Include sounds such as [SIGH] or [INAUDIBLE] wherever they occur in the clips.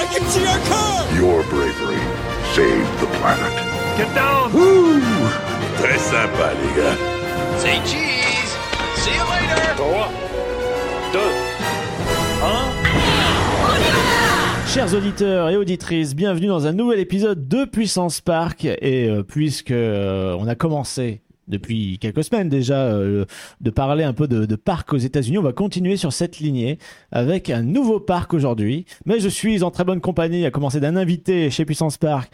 Hey, I can see our car! Your bravery saved the planet. Get down! Très sympa, les gars. Say cheese! See you later! 3, 2, 1. Chers auditeurs et auditrices, bienvenue dans un nouvel épisode de Puissance Park. Et euh, puisque euh, on a commencé depuis quelques semaines déjà euh, de parler un peu de, de parcs aux États-Unis, on va continuer sur cette lignée avec un nouveau parc aujourd'hui. Mais je suis en très bonne compagnie, à commencer d'un invité chez Puissance Park.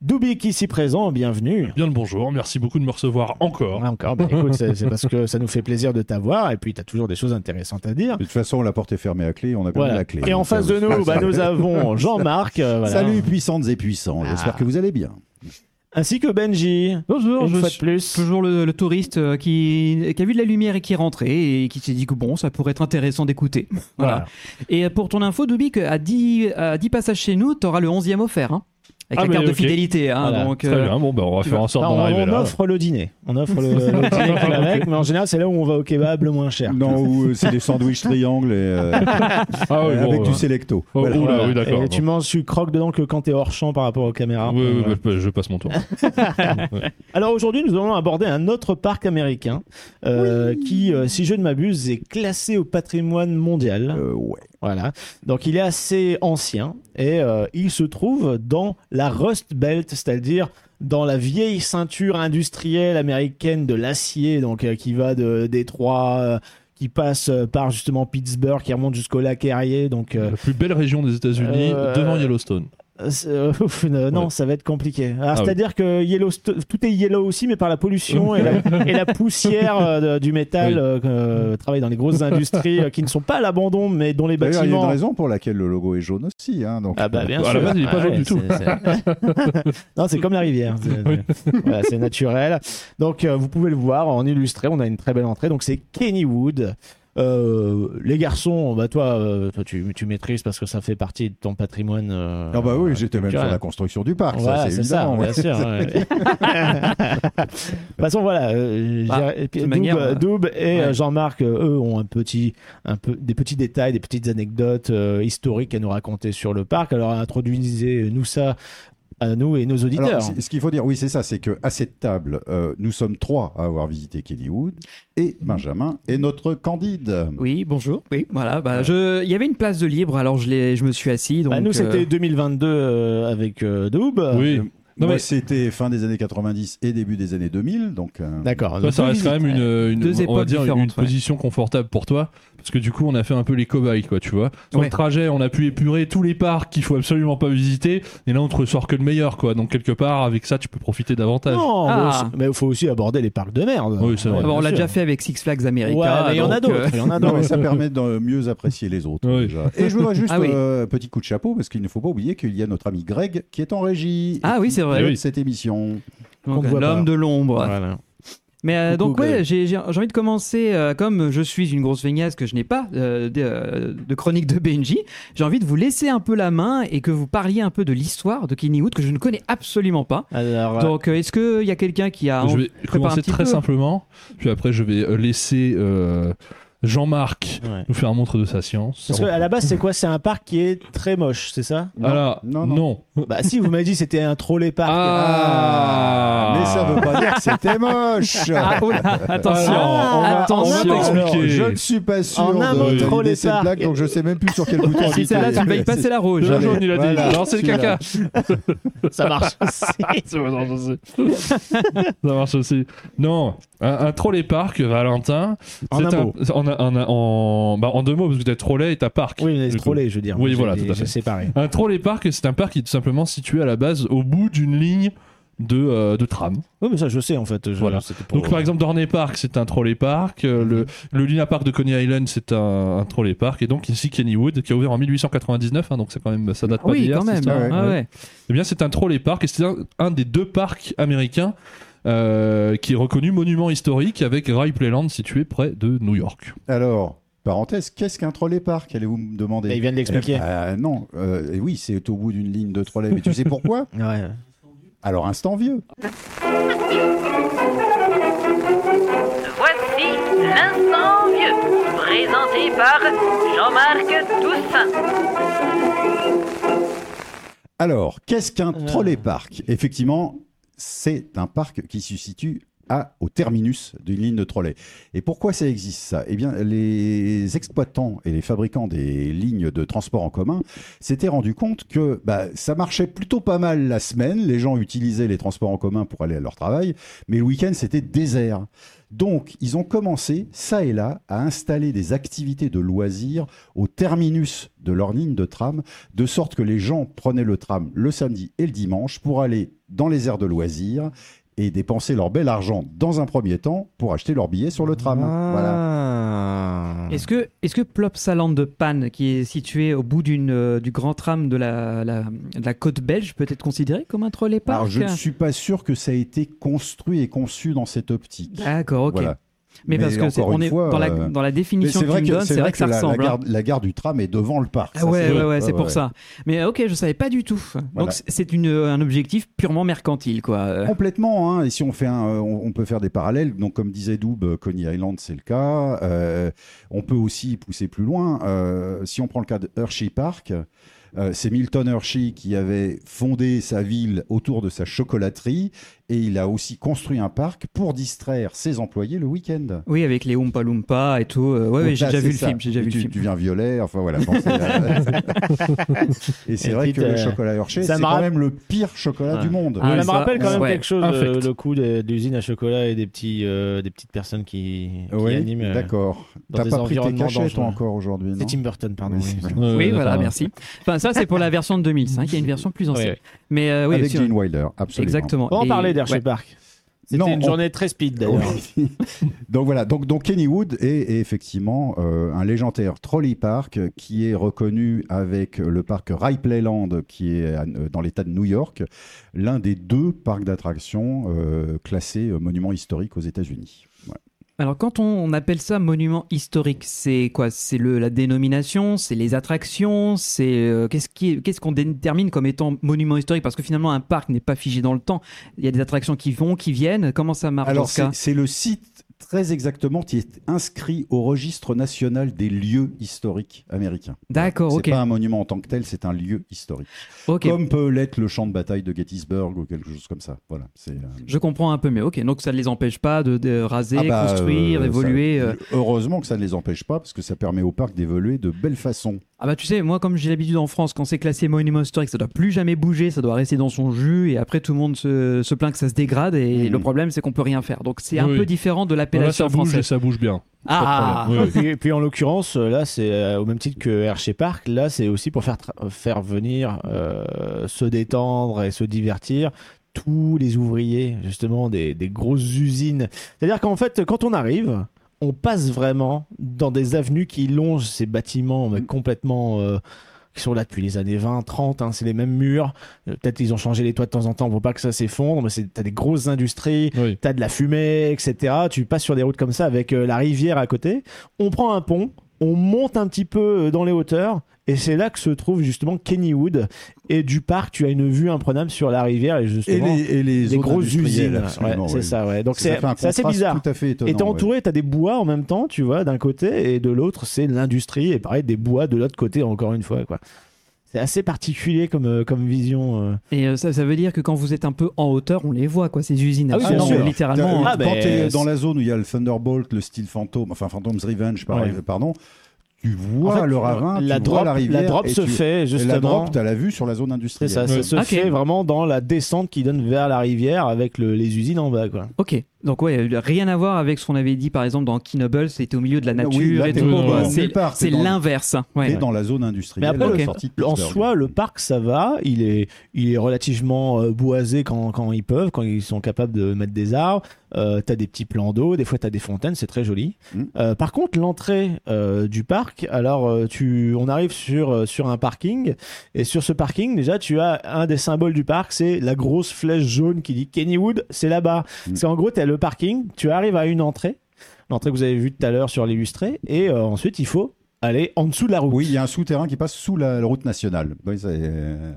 Dubik ici présent, bienvenue. Bien le bonjour, merci beaucoup de me recevoir encore. Ouais, encore, bah, écoute, c'est parce que [LAUGHS] ça nous fait plaisir de t'avoir et puis tu as toujours des choses intéressantes à dire. De toute façon, la porte est fermée à clé, on a perdu Voilà. la clé. Et en face de nous, bah, nous avons Jean-Marc. euh, voilà. Salut puissantes et puissants, j'espère Ah. que vous allez bien. Ainsi que Benji. Bonjour, Une je fois de plus. toujours le, le touriste euh, qui, qui a vu de la lumière et qui est rentré et qui s'est dit que bon, ça pourrait être intéressant d'écouter. Voilà. Voilà. Et euh, pour ton info, à 10, à 10 passages chez nous, tu auras le 11e offert. Hein, avec Ah, la carte de fidélité. Hein, Voilà. donc, Très euh, bien, bon, bah, on va faire en sorte d'en on, arriver on là. offre le dîner. On offre le, [LAUGHS] le dîner avec, [LAUGHS] mais en général, c'est là où on va au kebab le moins cher. Non, ou, euh, c'est des sandwichs triangles et, euh, [LAUGHS] Ah oui, bon, avec ouais. du selecto. Oh, Voilà. oula, oui, d'accord. Et tu manges, tu croques dedans que quand t'es hors champ par rapport aux caméras. Oui, oui, Voilà. bah, je passe mon tour. Alors aujourd'hui, nous allons aborder un autre parc américain euh, qui, euh, si je ne m'abuse, est classé au patrimoine mondial. Euh, ouais. Voilà. Donc il est assez ancien et euh, il se trouve dans la Rust Belt, c'est-à-dire dans la vieille ceinture industrielle américaine de l'acier, donc euh, qui va de Détroit, euh, qui passe par justement Pittsburgh, qui remonte jusqu'au lac Erie. Donc La plus belle région des États-Unis, devant Yellowstone. Euh, [LAUGHS] ouf, euh, non, Ouais. ça va être compliqué. Ah oui. c'est-à-dire que Yellowstone, tout est yellow aussi, mais par la pollution et, la, et la poussière euh, du métal Oui. euh, euh, travaille dans les grosses industries euh, qui ne sont pas à l'abandon, mais dont les D'ailleurs, il y a une bâtiments. raison pour laquelle le logo est jaune aussi. Hein, donc, Ah bah bien À sûr. la base, il est pas Ah jaune ouais, du tout. [LAUGHS] non, c'est comme la rivière. C'est voilà, naturel. Donc euh, vous pouvez le voir en illustré. On a une très belle entrée. Donc c'est Kennywood. Euh, les garçons, bah toi, euh, toi tu, tu maîtrises parce que ça fait partie de ton patrimoine. euh, Ah bah oui, j'étais même sur la construction du parc, Voilà, ça c'est c'est ça, évident. bien ouais. sûr. ouais. de toute façon, voilà. euh, Bah, et Doub, euh, euh, Doub ouais. euh, Jean-Marc, euh, eux, ont un petit, un peu, des petits détails, des petites anecdotes euh, historiques à nous raconter sur le parc. Alors, introduisez-nous ça à nous et nos auditeurs. Alors, ce qu'il faut dire, oui, c'est ça, c'est que à cette table, euh, nous sommes trois à avoir visité Kennywood, et Benjamin et notre Candide. Oui, bonjour. Oui, voilà. Bah, je, il y avait une place de libre, alors je, me suis assis. Donc, Bah, nous, euh, c'était 2022 euh, avec euh, Doub. Oui. Non, Moi, mais c'était fin des années 90 et début des années 2000, donc. euh, D'accord. Donc, ça reste quand même une, on va dire une ouais. position confortable pour toi. Parce que du coup, on a fait un peu les cobayes, quoi, tu vois. Sur Ouais. le trajet, on a pu épurer tous les parcs qu'il faut absolument pas visiter. Et là, on te ressort que le meilleur, quoi. Donc, quelque part, avec ça, tu peux profiter davantage. Non, Ah. mais il faut aussi aborder les parcs de merde. Oui, c'est vrai. ah on l'a sûr. déjà fait avec Six Flags America. Ouais, mais il y en a d'autres. euh, Il y en a Non, mais d'autres. ça permet de mieux apprécier les autres. Oui. déjà. Et je voudrais juste Ah oui. euh, petit coup de chapeau parce qu'il ne faut pas oublier qu'il y a notre ami Greg qui est en régie. Ah oui, c'est vrai. Cette émission. L'homme pas. de l'ombre. Voilà. Mais euh, donc ouais, j'ai j'ai- j'ai envie de commencer euh, comme je suis une grosse feignasse que je n'ai pas euh, de, euh, de chronique de Benji. J'ai envie de vous laisser un peu la main et que vous parliez un peu de l'histoire de Kennywood que je ne connais absolument pas. Alors, Donc euh, est-ce qu'il y a quelqu'un qui a Je vais commencer très peu? simplement. Puis après, je vais euh, laisser euh, Jean-Marc ouais. nous faire montre de sa science. Parce qu'à la base, c'est quoi? C'est un parc qui est très moche, c'est ça? Alors, non, non. non. Bah si, vous m'avez dit que c'était un trolley parc. Ah, Mais ça veut pas dire que c'était moche. [LAUGHS] Ah, oh là, attention, Ah, on va- attention. on va t'expliquer. je ne suis pas sûr En un de, de cette blague, donc je sais même plus sur quel bouton Si celle-là, tu vas y passer la rouge. Le Allez, jaune, il a dit. voilà, Alors, c'est le caca. [LAUGHS] Ça marche aussi. Ça marche aussi. Non, un, un trolley parc, Valentin. En un mot. En, en, en, bah, en deux mots, parce que t'as trolley et t'as parc. Oui, mais trolley, je veux dire. Oui, voilà, tout à fait. Séparé. Un trolley parc, c'est un parc qui est tout simplement situé à la base au bout d'une ligne de, euh, de tram. Oui, mais ça, je sais en fait. Je- Voilà. pour- Donc par exemple Dorney Park c'est un trolley park, euh, le, le Luna Park de Coney Island c'est un, un trolley park et donc ici Kennywood qui a ouvert en 1899 hein, donc c'est quand même ça date pas oui, d'hier, quand cette même. Ah Ouais. ouais. Eh bien c'est un trolley park et c'est un, un des deux parcs américains euh, qui est reconnu monument historique avec Ripley Land situé près de New York. Alors, parenthèse, qu'est-ce qu'un trolley park Allez-vous me demander? Et il vient de l'expliquer. Euh, non, euh, oui, c'est au bout d'une ligne de trolley. Mais tu sais pourquoi? [LAUGHS] Ouais. Alors, instant vieux. Voici l'instant vieux, présenté par Jean-Marc Toussaint. Alors, qu'est-ce qu'un Euh. trolley park? Effectivement, c'est un parc qui se situe à, au terminus d'une ligne de trolley. Et pourquoi ça existe ça? Eh bien, les exploitants et les fabricants des lignes de transport en commun s'étaient rendus compte que bah, ça marchait plutôt pas mal la semaine. Les gens utilisaient les transports en commun pour aller à leur travail, mais le week-end c'était désert. Donc, ils ont commencé, ça et là, à installer des activités de loisirs au terminus de leur ligne de tram, de sorte que les gens prenaient le tram le samedi et le dimanche pour aller dans les aires de loisirs et dépenser leur bel argent dans un premier temps pour acheter leur billet sur le tram. Voilà. Ah. Est-ce que, est-ce que Plopsaland de Panne, qui est situé au bout d'une, euh, du grand tram de la, la, de la côte belge, peut être considéré comme un trolley park Alors, je ne suis pas sûr que ça a été construit et conçu dans cette optique. D'accord, ok. Voilà. Mais, parce que c'est, on est fois, dans, la, euh, dans la définition que, me c'est vrai que ça la, la ressemble. hein. gare, la gare du tram est devant le parc. Ah ça, ouais, ouais, ouais, c'est pour ouais. ça. Mais ok, je savais pas du tout. Voilà. Donc c'est- une, un objectif purement mercantile, quoi. Complètement, hein. et si on fait un, euh, on, on peut faire des parallèles. Donc, comme disait Doub, euh, Coney Island, c'est le cas. Euh, on peut aussi pousser plus loin. Euh, si on prend le cas de Hershey Park, euh, c'est Milton Hershey qui avait fondé sa ville autour de sa chocolaterie, et il a aussi construit un parc pour distraire ses employés le week-end. Oui, avec les Oompa Loompa et tout. euh, ouais, j'ai déjà vu le ça. film. J'ai déjà vu tu, le film. tu viens violet, enfin voilà. Euh, [LAUGHS] et c'est vrai que le euh, chocolat Hershey, c'est quand même le pire chocolat Ouais. du monde. Ah, ça me rappelle quand même ouais. quelque chose, euh, le coup de, de l'usine à chocolat et des, petits, euh, des petites personnes qui, qui Oui, animent. d'accord. dans T'as des pas pris tes environnements cachets, toi, dangereux. encore aujourd'hui, C'est Tim Burton, pardon. Oui, voilà, merci. Enfin, ça, c'est pour la version de 2005. Il y a une version plus ancienne. Mais oui, Avec Gene Wilder, absolument. Exactement. On parler d'Hershey ouais. Park. C'était Non, une on- journée très speed d'ailleurs. [LAUGHS] Donc voilà, donc, donc Kennywood est, est effectivement euh, un légendaire trolley park qui est reconnu avec le parc Ripley Land qui est à- euh, dans l'état de New York, l'un des deux parcs d'attractions euh, classés monument historique aux États-Unis. Alors, quand on appelle ça monument historique, c'est quoi? C'est le la dénomination, c'est les attractions, c'est euh, qu'est-ce qu'on détermine comme étant monument historique? Parce que finalement, un parc n'est pas figé dans le temps. Il y a des attractions qui vont, qui viennent. Comment ça marche Alors c'est le site très exactement qui est inscrit au registre national des lieux historiques américains. D'accord, C'est ok. pas un monument en tant que tel, c'est un lieu historique. Comme peut l'être le champ de bataille de Gettysburg ou quelque chose comme ça. Voilà. C'est. euh, Je comprends un peu mieux. Ok, donc ça ne les empêche pas de, de raser, Ah bah, construire, euh, évoluer. ça- euh. Heureusement que ça ne les empêche pas, parce que ça permet au parc d'évoluer de belle façon. Ah bah tu sais, moi comme j'ai l'habitude en France, quand c'est classé monument historique, ça doit plus jamais bouger, ça doit rester dans son jus, et après tout le monde se, se plaint que ça se dégrade, et Mhm. le problème c'est qu'on peut rien faire. Donc c'est un Oui. peu différent de Là, ça l'appellation bouge française. et ça bouge bien. Ah. Oui, oui. Et puis, en l'occurrence, là, c'est euh, au même titre que Hershey Park. Là, c'est aussi pour faire, faire venir euh, se détendre et se divertir tous les ouvriers, justement, des, des grosses usines. C'est-à-dire qu'en fait, quand on arrive, on passe vraiment dans des avenues qui longent ces bâtiments mais complètement. euh, qui sont là depuis les années 20, 30, hein, c'est les mêmes murs. Euh, Peut-être ils ont changé les toits de temps en temps pour pas que ça s'effondre, mais t'as des grosses industries, Oui. t'as de la fumée, etc. Tu passes sur des routes comme ça avec euh, la rivière à côté. On prend un pont, on monte un petit peu euh, dans les hauteurs, et c'est là que se trouve justement Kennywood. Et du parc, tu as une vue imprenable sur la rivière et Et justement les, et les zones grosses usines. Ouais, c'est ça, ouais. Donc c'est assez bizarre. Tout à fait étonnant. Et t'es ouais. entouré, t'as des bois en même temps, tu vois, d'un côté, et de l'autre, c'est l'industrie, et pareil, des bois de l'autre côté, encore une fois, quoi. C'est assez particulier comme, euh, comme vision. euh. Et euh, ça, ça veut dire que quand vous êtes un peu en hauteur, on les voit, quoi, ces usines. Ah oui, bien sûr. euh, littéralement. Ah, quand ben, tu es dans la zone où il y a le Thunderbolt, le Steel Phantom, enfin Phantom's Revenge, par- Ouais. pardon, tu vois En fait, le ravin, la tu drop, vois la rivière. la drop et se tu- fait et justement. la drop, tu as la vue sur la zone C'est industrielle. ça, ça Ouais. se Ok. fait vraiment dans la descente qui donne vers la rivière avec le- les usines en bas, quoi. Ok. Donc ouais, rien à voir avec ce qu'on avait dit par exemple dans Kinoble, c'était au milieu de la nature oui, t'es C'est le parc, t'es c'est dans le- l'inverse. Ouais. Et dans la zone Mais industrielle. après, sortie de En soi, le parc, ça va. Il est, il est relativement euh, boisé quand, quand ils peuvent, quand ils sont capables de mettre des arbres. Euh, t'as des petits plans d'eau, des fois t'as des fontaines, c'est très joli. Mm. Euh, par contre, l'entrée euh, du parc, alors tu, on arrive sur sur un parking et sur ce parking, déjà, tu as un des symboles du parc, c'est la grosse flèche jaune qui dit Kennywood, c'est là-bas. Mm. C'est en gros, t'as le parking, tu arrives à une entrée, l'entrée que vous avez vue tout à l'heure sur l'illustré, et euh, ensuite il faut aller en dessous de la route. Oui, il y a un souterrain qui passe sous la, route nationale. Oui, c'est euh,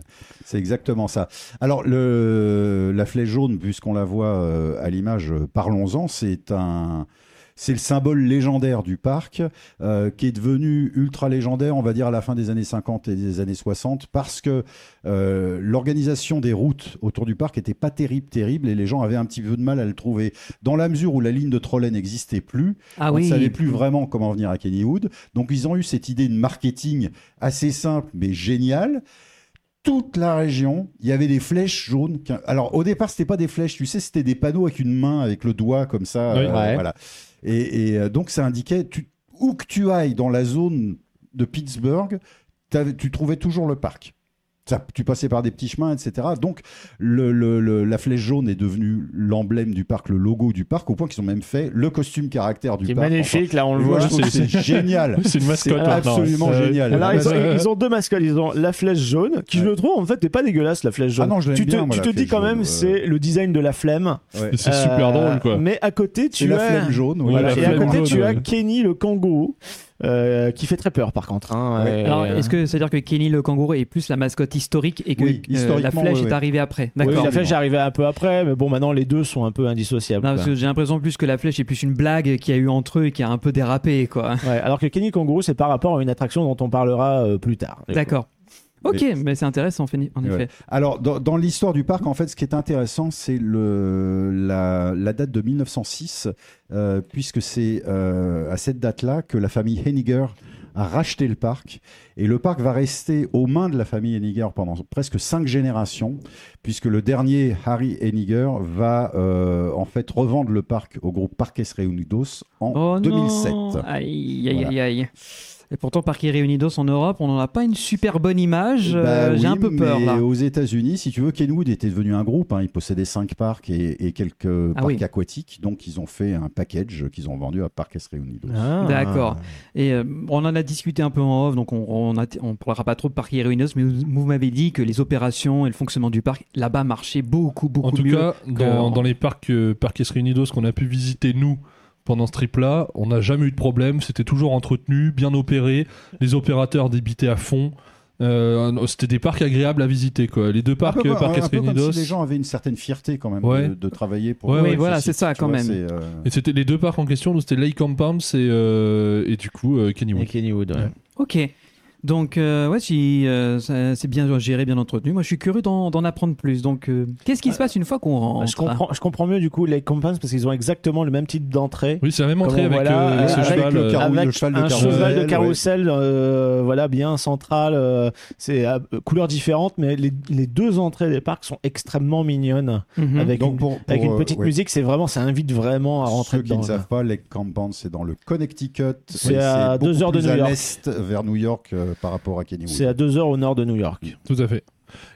exactement ça. Alors, la flèche jaune, puisqu'on la voit euh, à l'image, parlons-en, c'est un. C'est le symbole légendaire du parc euh, qui est devenu ultra légendaire, on va dire, à la fin des années 50 et des années 60, parce que euh, l'organisation des routes autour du parc était pas terrible, terrible, et les gens avaient un petit peu de mal à le trouver. Dans la mesure où la ligne de trolley n'existait plus, Ah on oui. ne savait plus vraiment comment venir à Kennywood. Donc ils ont eu cette idée de marketing assez simple mais géniale. Toute la région, il y avait des flèches jaunes. Alors au départ, c'était pas des flèches, tu sais, c'était des panneaux avec une main, avec le doigt comme ça. Oui. Ouais. Voilà. Et, euh, donc ça indiquait tu- où que tu ailles dans la zone de Pittsburgh, tu trouvais toujours le parc. Ça, tu passais par des petits chemins, etc. Donc, le, le- le- la flèche jaune est devenue l'emblème du parc, le logo du parc, au point qu'ils ont même fait le costume caractère du Qui parc. magnifique, là on le voit. c'est génial. [LAUGHS] C'est une mascotte. C'est absolument Ouais. génial. Alors, ils, ont, Ouais. ils ont deux mascottes. Ils ont la flèche jaune, qui je le trouve en fait n'est pas dégueulasse la flèche jaune. Ah non, je tu te, bien, moi, tu la te dis quand jaune, même c'est le design de la flemme. Ouais. C'est super Euh, drôle, quoi. Mais à côté C'est tu la as flemme jaune. La et à côté tu as. Kenny le kangourou. Euh, qui fait très peur par contre. hein. Ouais. Alors, euh, est-ce que c'est à dire que Kenny le kangourou est plus la mascotte historique et que Oui, euh, la flèche est arrivée après D'accord. la flèche est arrivée un peu après, mais bon maintenant les deux sont un peu indissociables. Non, quoi. parce que j'ai l'impression plus que la flèche est plus une blague qu'il y a eu entre eux et qui a un peu dérapé, quoi. Ouais, alors que Kenny Kangourou c'est par rapport à une attraction dont on parlera euh, plus tard. D'accord. Ok, mais, c'est intéressant, en Ouais. effet. Alors, dans, dans l'histoire du parc, en fait, ce qui est intéressant, c'est la, la date de 1906, euh, puisque c'est euh, à cette date-là que la famille Henniger a racheté le parc. Et le parc va rester aux mains de la famille Henniger pendant presque cinq générations, puisque le dernier, Harry Henniger, va euh, en fait revendre le parc au groupe Parques Reunidos en Oh 2007. non Aïe, aïe, Voilà. aïe, aïe. Et pourtant, Parque Reunidos en Europe, on n'en a pas une super bonne image. Bah euh, J'ai oui, un peu peur, mais là. aux États-Unis, si tu veux, Kenwood était devenu un groupe. hein. il possédait cinq parcs et, et quelques Ah parcs oui. aquatiques. Donc, ils ont fait un package qu'ils ont vendu à Parques Reunidos. Ah. D'accord. Et euh, on en a discuté un peu en off, donc on on parlera pas trop de Parque Reunidos, mais vous, vous m'avez dit que les opérations et le fonctionnement du parc là-bas marchaient beaucoup, beaucoup En tout mieux. cas, dans, dans les parcs euh, Parques Reunidos qu'on a pu visiter nous pendant ce trip-là, on n'a jamais eu de problème. C'était toujours entretenu, bien opéré. Les opérateurs débitaient à fond. Euh, C'était des parcs agréables à visiter. Quoi. Les deux Un parcs peu, un Parques peu comme Reunidos. si les gens avaient une certaine fierté quand même Ouais. de, de travailler pour. Ouais, ce voilà, c'est ça, quand vois, même. euh, Et c'était les deux parcs en question, donc c'était Lake Compounds et, euh, et du coup euh, Et Kennywood. Kennywood, ouais. Ok. Donc, euh, ouais, euh, c'est bien géré, bien entretenu. Moi, je suis curieux d'en apprendre plus. Donc, euh, qu'est-ce qui se passe une fois qu'on rentre Je comprends, je comprends mieux du coup les Compounds parce qu'ils ont exactement le même type d'entrée. Oui, c'est la même entrée avec, voilà, euh, avec ce avec cheval. le euh, avec le cheval de un carrousel, cheval de ouais. carrousel, euh, voilà, bien central. euh, c'est à couleurs différentes, mais les, les deux entrées des parcs sont extrêmement mignonnes. Mhm. Avec, Donc une, pour- pour, avec une euh, petite ouais. musique, c'est vraiment, ça invite vraiment à rentrer Ceux qui dedans. ne savent pas, Lake Compound, c'est dans le Connecticut. C'est à deux heures de New à York. l'est, vers New York, euh, par rapport à Kennywood. C'est à deux heures au nord de New York. Tout à fait.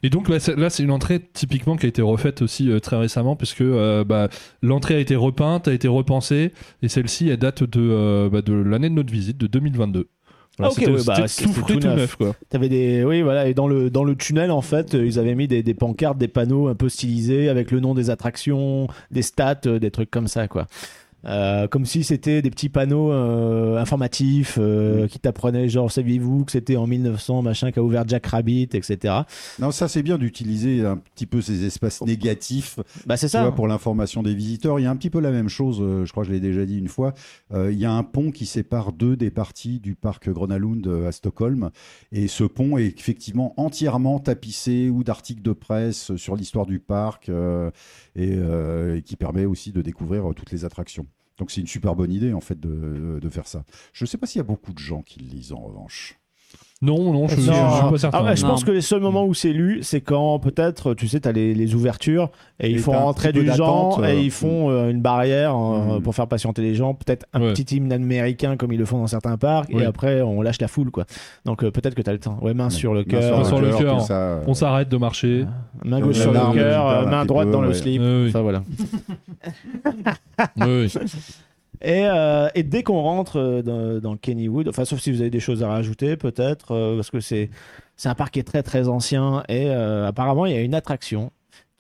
Et donc là, c'est- là, c'est une entrée typiquement qui a été refaite aussi euh, très récemment, puisque euh, bah, l'entrée a été repeinte, a été repensée, et celle-ci, elle date de, euh, bah, de l'année de notre visite, de 2022. Ah, ok, c'était ouais, bah, tout c'est frais, tout tout neuf. neuf. quoi. T'avais des, oui, voilà, et dans le dans le tunnel en fait, euh, ils avaient mis des, des pancartes, des panneaux un peu stylisés avec le nom des attractions, des stats, euh, des trucs comme ça, quoi. Euh, comme si c'était des petits panneaux euh, informatifs euh, qui t'apprenaient genre saviez-vous que c'était en 1900 machin qu'a ouvert Jack Rabbit etc Non, ça c'est bien d'utiliser un petit peu ces espaces négatifs bah c'est tu ça vois, pour l'information des visiteurs. Il y a un petit peu la même chose, je crois que je l'ai déjà dit une fois. Il y a un pont qui sépare deux des parties du parc Grönalund euh, à Stockholm. Et ce pont est effectivement entièrement tapissé ou d'articles de presse sur l'histoire du parc et, qui permet aussi de découvrir toutes les attractions. Donc c'est une super bonne idée en fait de, faire ça. Je ne sais pas s'il y a beaucoup de gens qui le lisent en revanche. Non, non, je, je- je Non. suis pas certain. Ah ouais, je Non. pense que les seuls moments où c'est lu, c'est quand peut-être, tu sais, t'as les, les ouvertures et ils font rentrer du gens et euh, ils font euh, une barrière euh, Mhm. pour faire patienter les gens. Peut-être un Ouais. petit hymne américain comme ils le font dans certains parcs et après on lâche la foule, quoi. Donc euh, peut-être que t'as le temps. Ouais, main Ouais. sur le Main cœur, sur le tout cœur. ça, euh, On s'arrête de marcher. main gauche sur le cœur, main droite peu, dans le slip. Oui, oui. Enfin voilà. Oui, oui. [LAUGHS] Et, euh, et dès qu'on rentre euh, dans, dans Kennywood, enfin sauf si vous avez des choses à rajouter peut-être, euh, parce que c'est c'est un parc qui est très très ancien et euh, apparemment il y a une attraction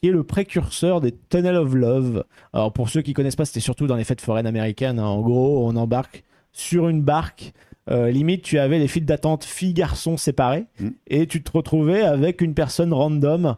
qui est le précurseur des Tunnel of Love. Alors pour ceux qui connaissent pas, c'était surtout dans les fêtes foraines américaines. hein. En gros, on embarque sur une barque. limite, tu avais les files d'attente filles-garçons séparés Mm. et tu te retrouvais avec une personne random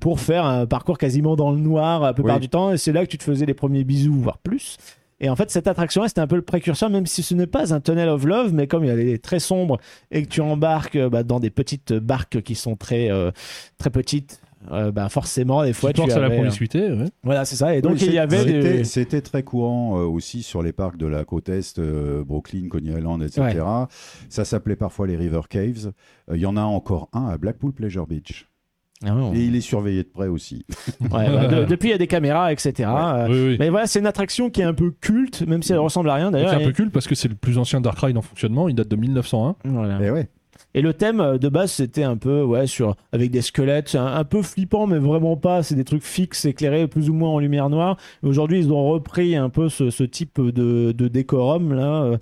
pour faire un parcours quasiment dans le noir la plupart Oui. du temps. Et c'est là que tu te faisais les premiers bisous, voire plus. Et en fait, cette attraction-là, c'était un peu le précurseur, même si ce n'est pas un tunnel of love, mais comme elle est très sombre et que tu embarques euh, bah, dans des petites barques qui sont très, euh, très petites, euh, bah, forcément, des fois, Tu tu penses à la euh, promiscuité, ouais. Voilà, c'est ça. Et donc, Oui, il y avait c'était, des... c'était très courant euh, aussi sur les parcs de la côte est, euh, Brooklyn, Coney Island, etc. Ça s'appelait parfois les River Caves. Euh, Il y en a encore un à Blackpool Pleasure Beach. Ah bon. Et il est surveillé de près aussi. [LAUGHS] Ouais, bah, de- depuis, il y a des caméras, etc. Euh, Oui, oui. Mais voilà, c'est une attraction qui est un peu culte, même si elle ressemble à rien C'est d'ailleurs. un peu culte parce que c'est le plus ancien Dark Ride en fonctionnement. Il date de 1901. Voilà. Et ouais. Et le thème euh, de base, c'était un peu, ouais, sur, avec des squelettes, c'est un, un peu flippant, mais vraiment pas. C'est des trucs fixes, éclairés plus ou moins en lumière noire. Aujourd'hui, ils ont repris un peu ce, ce type de, de décorum, là.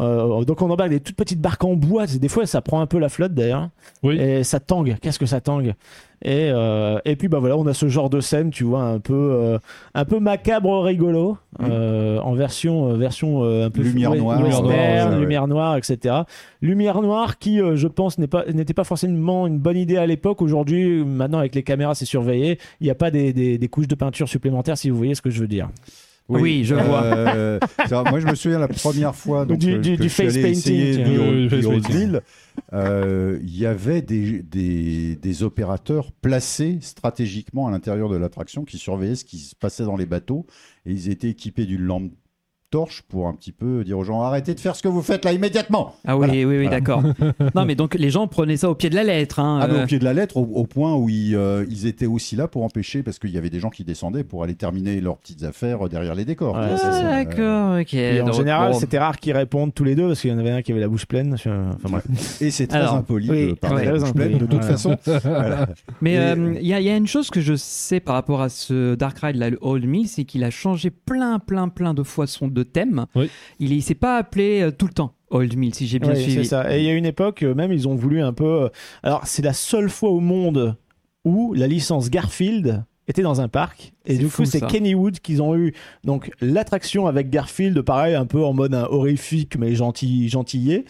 Euh, donc, on embarque des toutes petites barques en bois. Des fois, ça prend un peu la flotte, d'ailleurs. Oui. Et ça tangue. Qu'est-ce que ça tangue? Et, euh, et puis, bah voilà, on a ce genre de scène, tu vois, un peu, euh, un peu macabre, rigolo, euh, en version, version un peu Lumière noire, western, ouais. lumière noire, etc. Lumière noire qui, je pense, n'est pas, n'était pas forcément une bonne idée à l'époque. Aujourd'hui, maintenant, avec les caméras, c'est surveillé. Il n'y a pas des, des- des couches de peinture supplémentaires, si vous voyez ce que je veux dire. Oui, je vois. Euh, moi, je me souviens la première fois donc, Du- euh, du- que du je face painting, euh, il y avait des, des, des opérateurs placés stratégiquement à l'intérieur de l'attraction qui surveillaient ce qui se passait dans les bateaux et ils étaient équipés d'une lampe torche pour un petit peu dire aux gens arrêtez de faire ce que vous faites là immédiatement. Ah oui, oui, oui, Voilà. d'accord. [LAUGHS] non, mais donc les gens prenaient ça au pied de la lettre. Hein, Ah, mais euh, au pied de la lettre, au, au point où ils, euh, ils étaient aussi là pour empêcher, parce qu'il y avait des gens qui descendaient pour aller terminer leurs petites affaires derrière les décors. Ouais, Ah, euh, d'accord, ok. Et en général, bon, c'était rare qu'ils répondent tous les deux parce qu'il y en avait un qui avait la bouche pleine. Je- Enfin, bref. Et c'est très Alors, impoli oui, de parler ouais, à la très bouche pleine, impoli. de toute façon. [LAUGHS] Voilà. Mais Et- euh, il y, a- il y a une chose que je sais par rapport à ce Dark Ride, là, le Old Mill, c'est qu'il a changé plein, plein, plein de fois son de thème. Oui. Il ne s'est pas appelé euh, tout le temps Old Mill, si j'ai bien suivi. ça. Et il y a une époque, euh, même, ils ont voulu un peu. euh, Alors, c'est la seule fois au monde où la licence Garfield était dans un parc. Et du coup, c'est. Kennywood qu'ils ont eu. Donc, l'attraction avec Garfield, pareil, un peu en mode un horrifique, mais gentil, gentillé.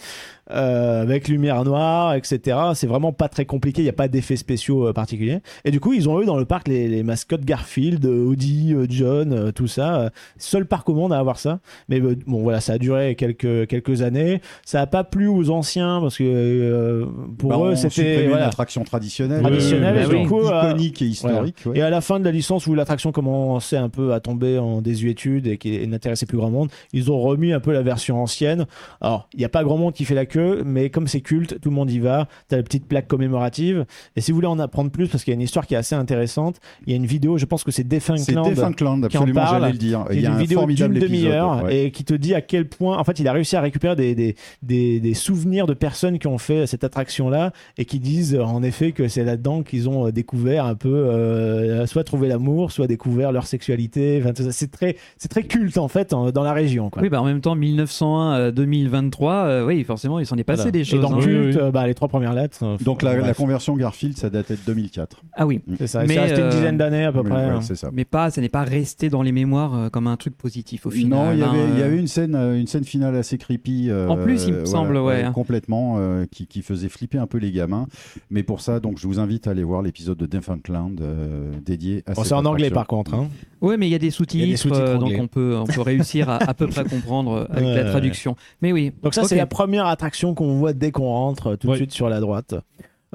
euh, avec lumière noire, etc. C'est vraiment pas très compliqué. Il n'y a pas d'effets spéciaux euh, particuliers. Et du coup, ils ont eu dans le parc les, les mascottes Garfield, Audi, euh, John, tout ça. Seul parc au monde à avoir ça. Mais bon, voilà, ça a duré quelques, quelques années. Ça n'a pas plu aux anciens parce que euh, pour Bah, eux, c'était voilà, une attraction traditionnelle, traditionnelle. et du coup, iconique et historique. ouais. et à la fin de la licence où l'attraction commençait un peu à tomber en désuétude et qui n'intéressait plus grand monde, ils ont remis un peu la version ancienne. Alors, il n'y a pas grand monde qui fait la queue, mais comme c'est culte, tout le monde y va. T'as la petite plaque commémorative. Et si vous voulez en apprendre plus, parce qu'il y a une histoire qui est assez intéressante, il y a une vidéo, je pense que c'est C'est Defunctland. Defunctland, qui en parle. j'allais le dire. Il y a une un vidéo d'une demi-heure ouais. et qui te dit à quel point, en fait, il a réussi à récupérer des, des, des, des souvenirs de personnes qui ont fait cette attraction-là et qui disent euh, en effet que c'est là-dedans qu'ils ont euh, découvert un peu, euh, soit trouvé l'amour, soit découvert leur sexualité. Enfin, c'est très, c'est très culte en fait en- dans la région. Quoi. Oui, bah en même temps, 1901 euh, 2023, euh, oui, forcément, il s'en est passé Voilà. des Et choses. dans hein. culte, Oui, oui. bah, les trois premières lettres. euh, Donc la, conversion Garfield, ça datait de 2004. Ah oui, c'est ça. Et Mais, c'est resté une dizaine d'années à peu Oui, près. ouais, hein. c'est ça. mais pas, ça n'est pas resté dans les mémoires euh, comme un truc positif au final. non, il y hein, avait, il y avait une scène, une scène finale assez creepy. euh, En plus, il me voilà, semble, ouais. complètement, euh, qui, qui faisait flipper un peu les gamins. Mais pour ça, donc, je vous invite à aller voir l'épisode de Defunctland euh, dédié à Bon, cette c'est en anglais par contre. hein. Ouais, mais il y a des sous-titres, euh, donc on peut, on peut [LAUGHS] réussir à à peu près comprendre euh, avec Ouais, la ouais. traduction. Mais oui. Donc ça, c'est la première attraction qu'on voit dès qu'on rentre, euh, tout de suite sur la droite.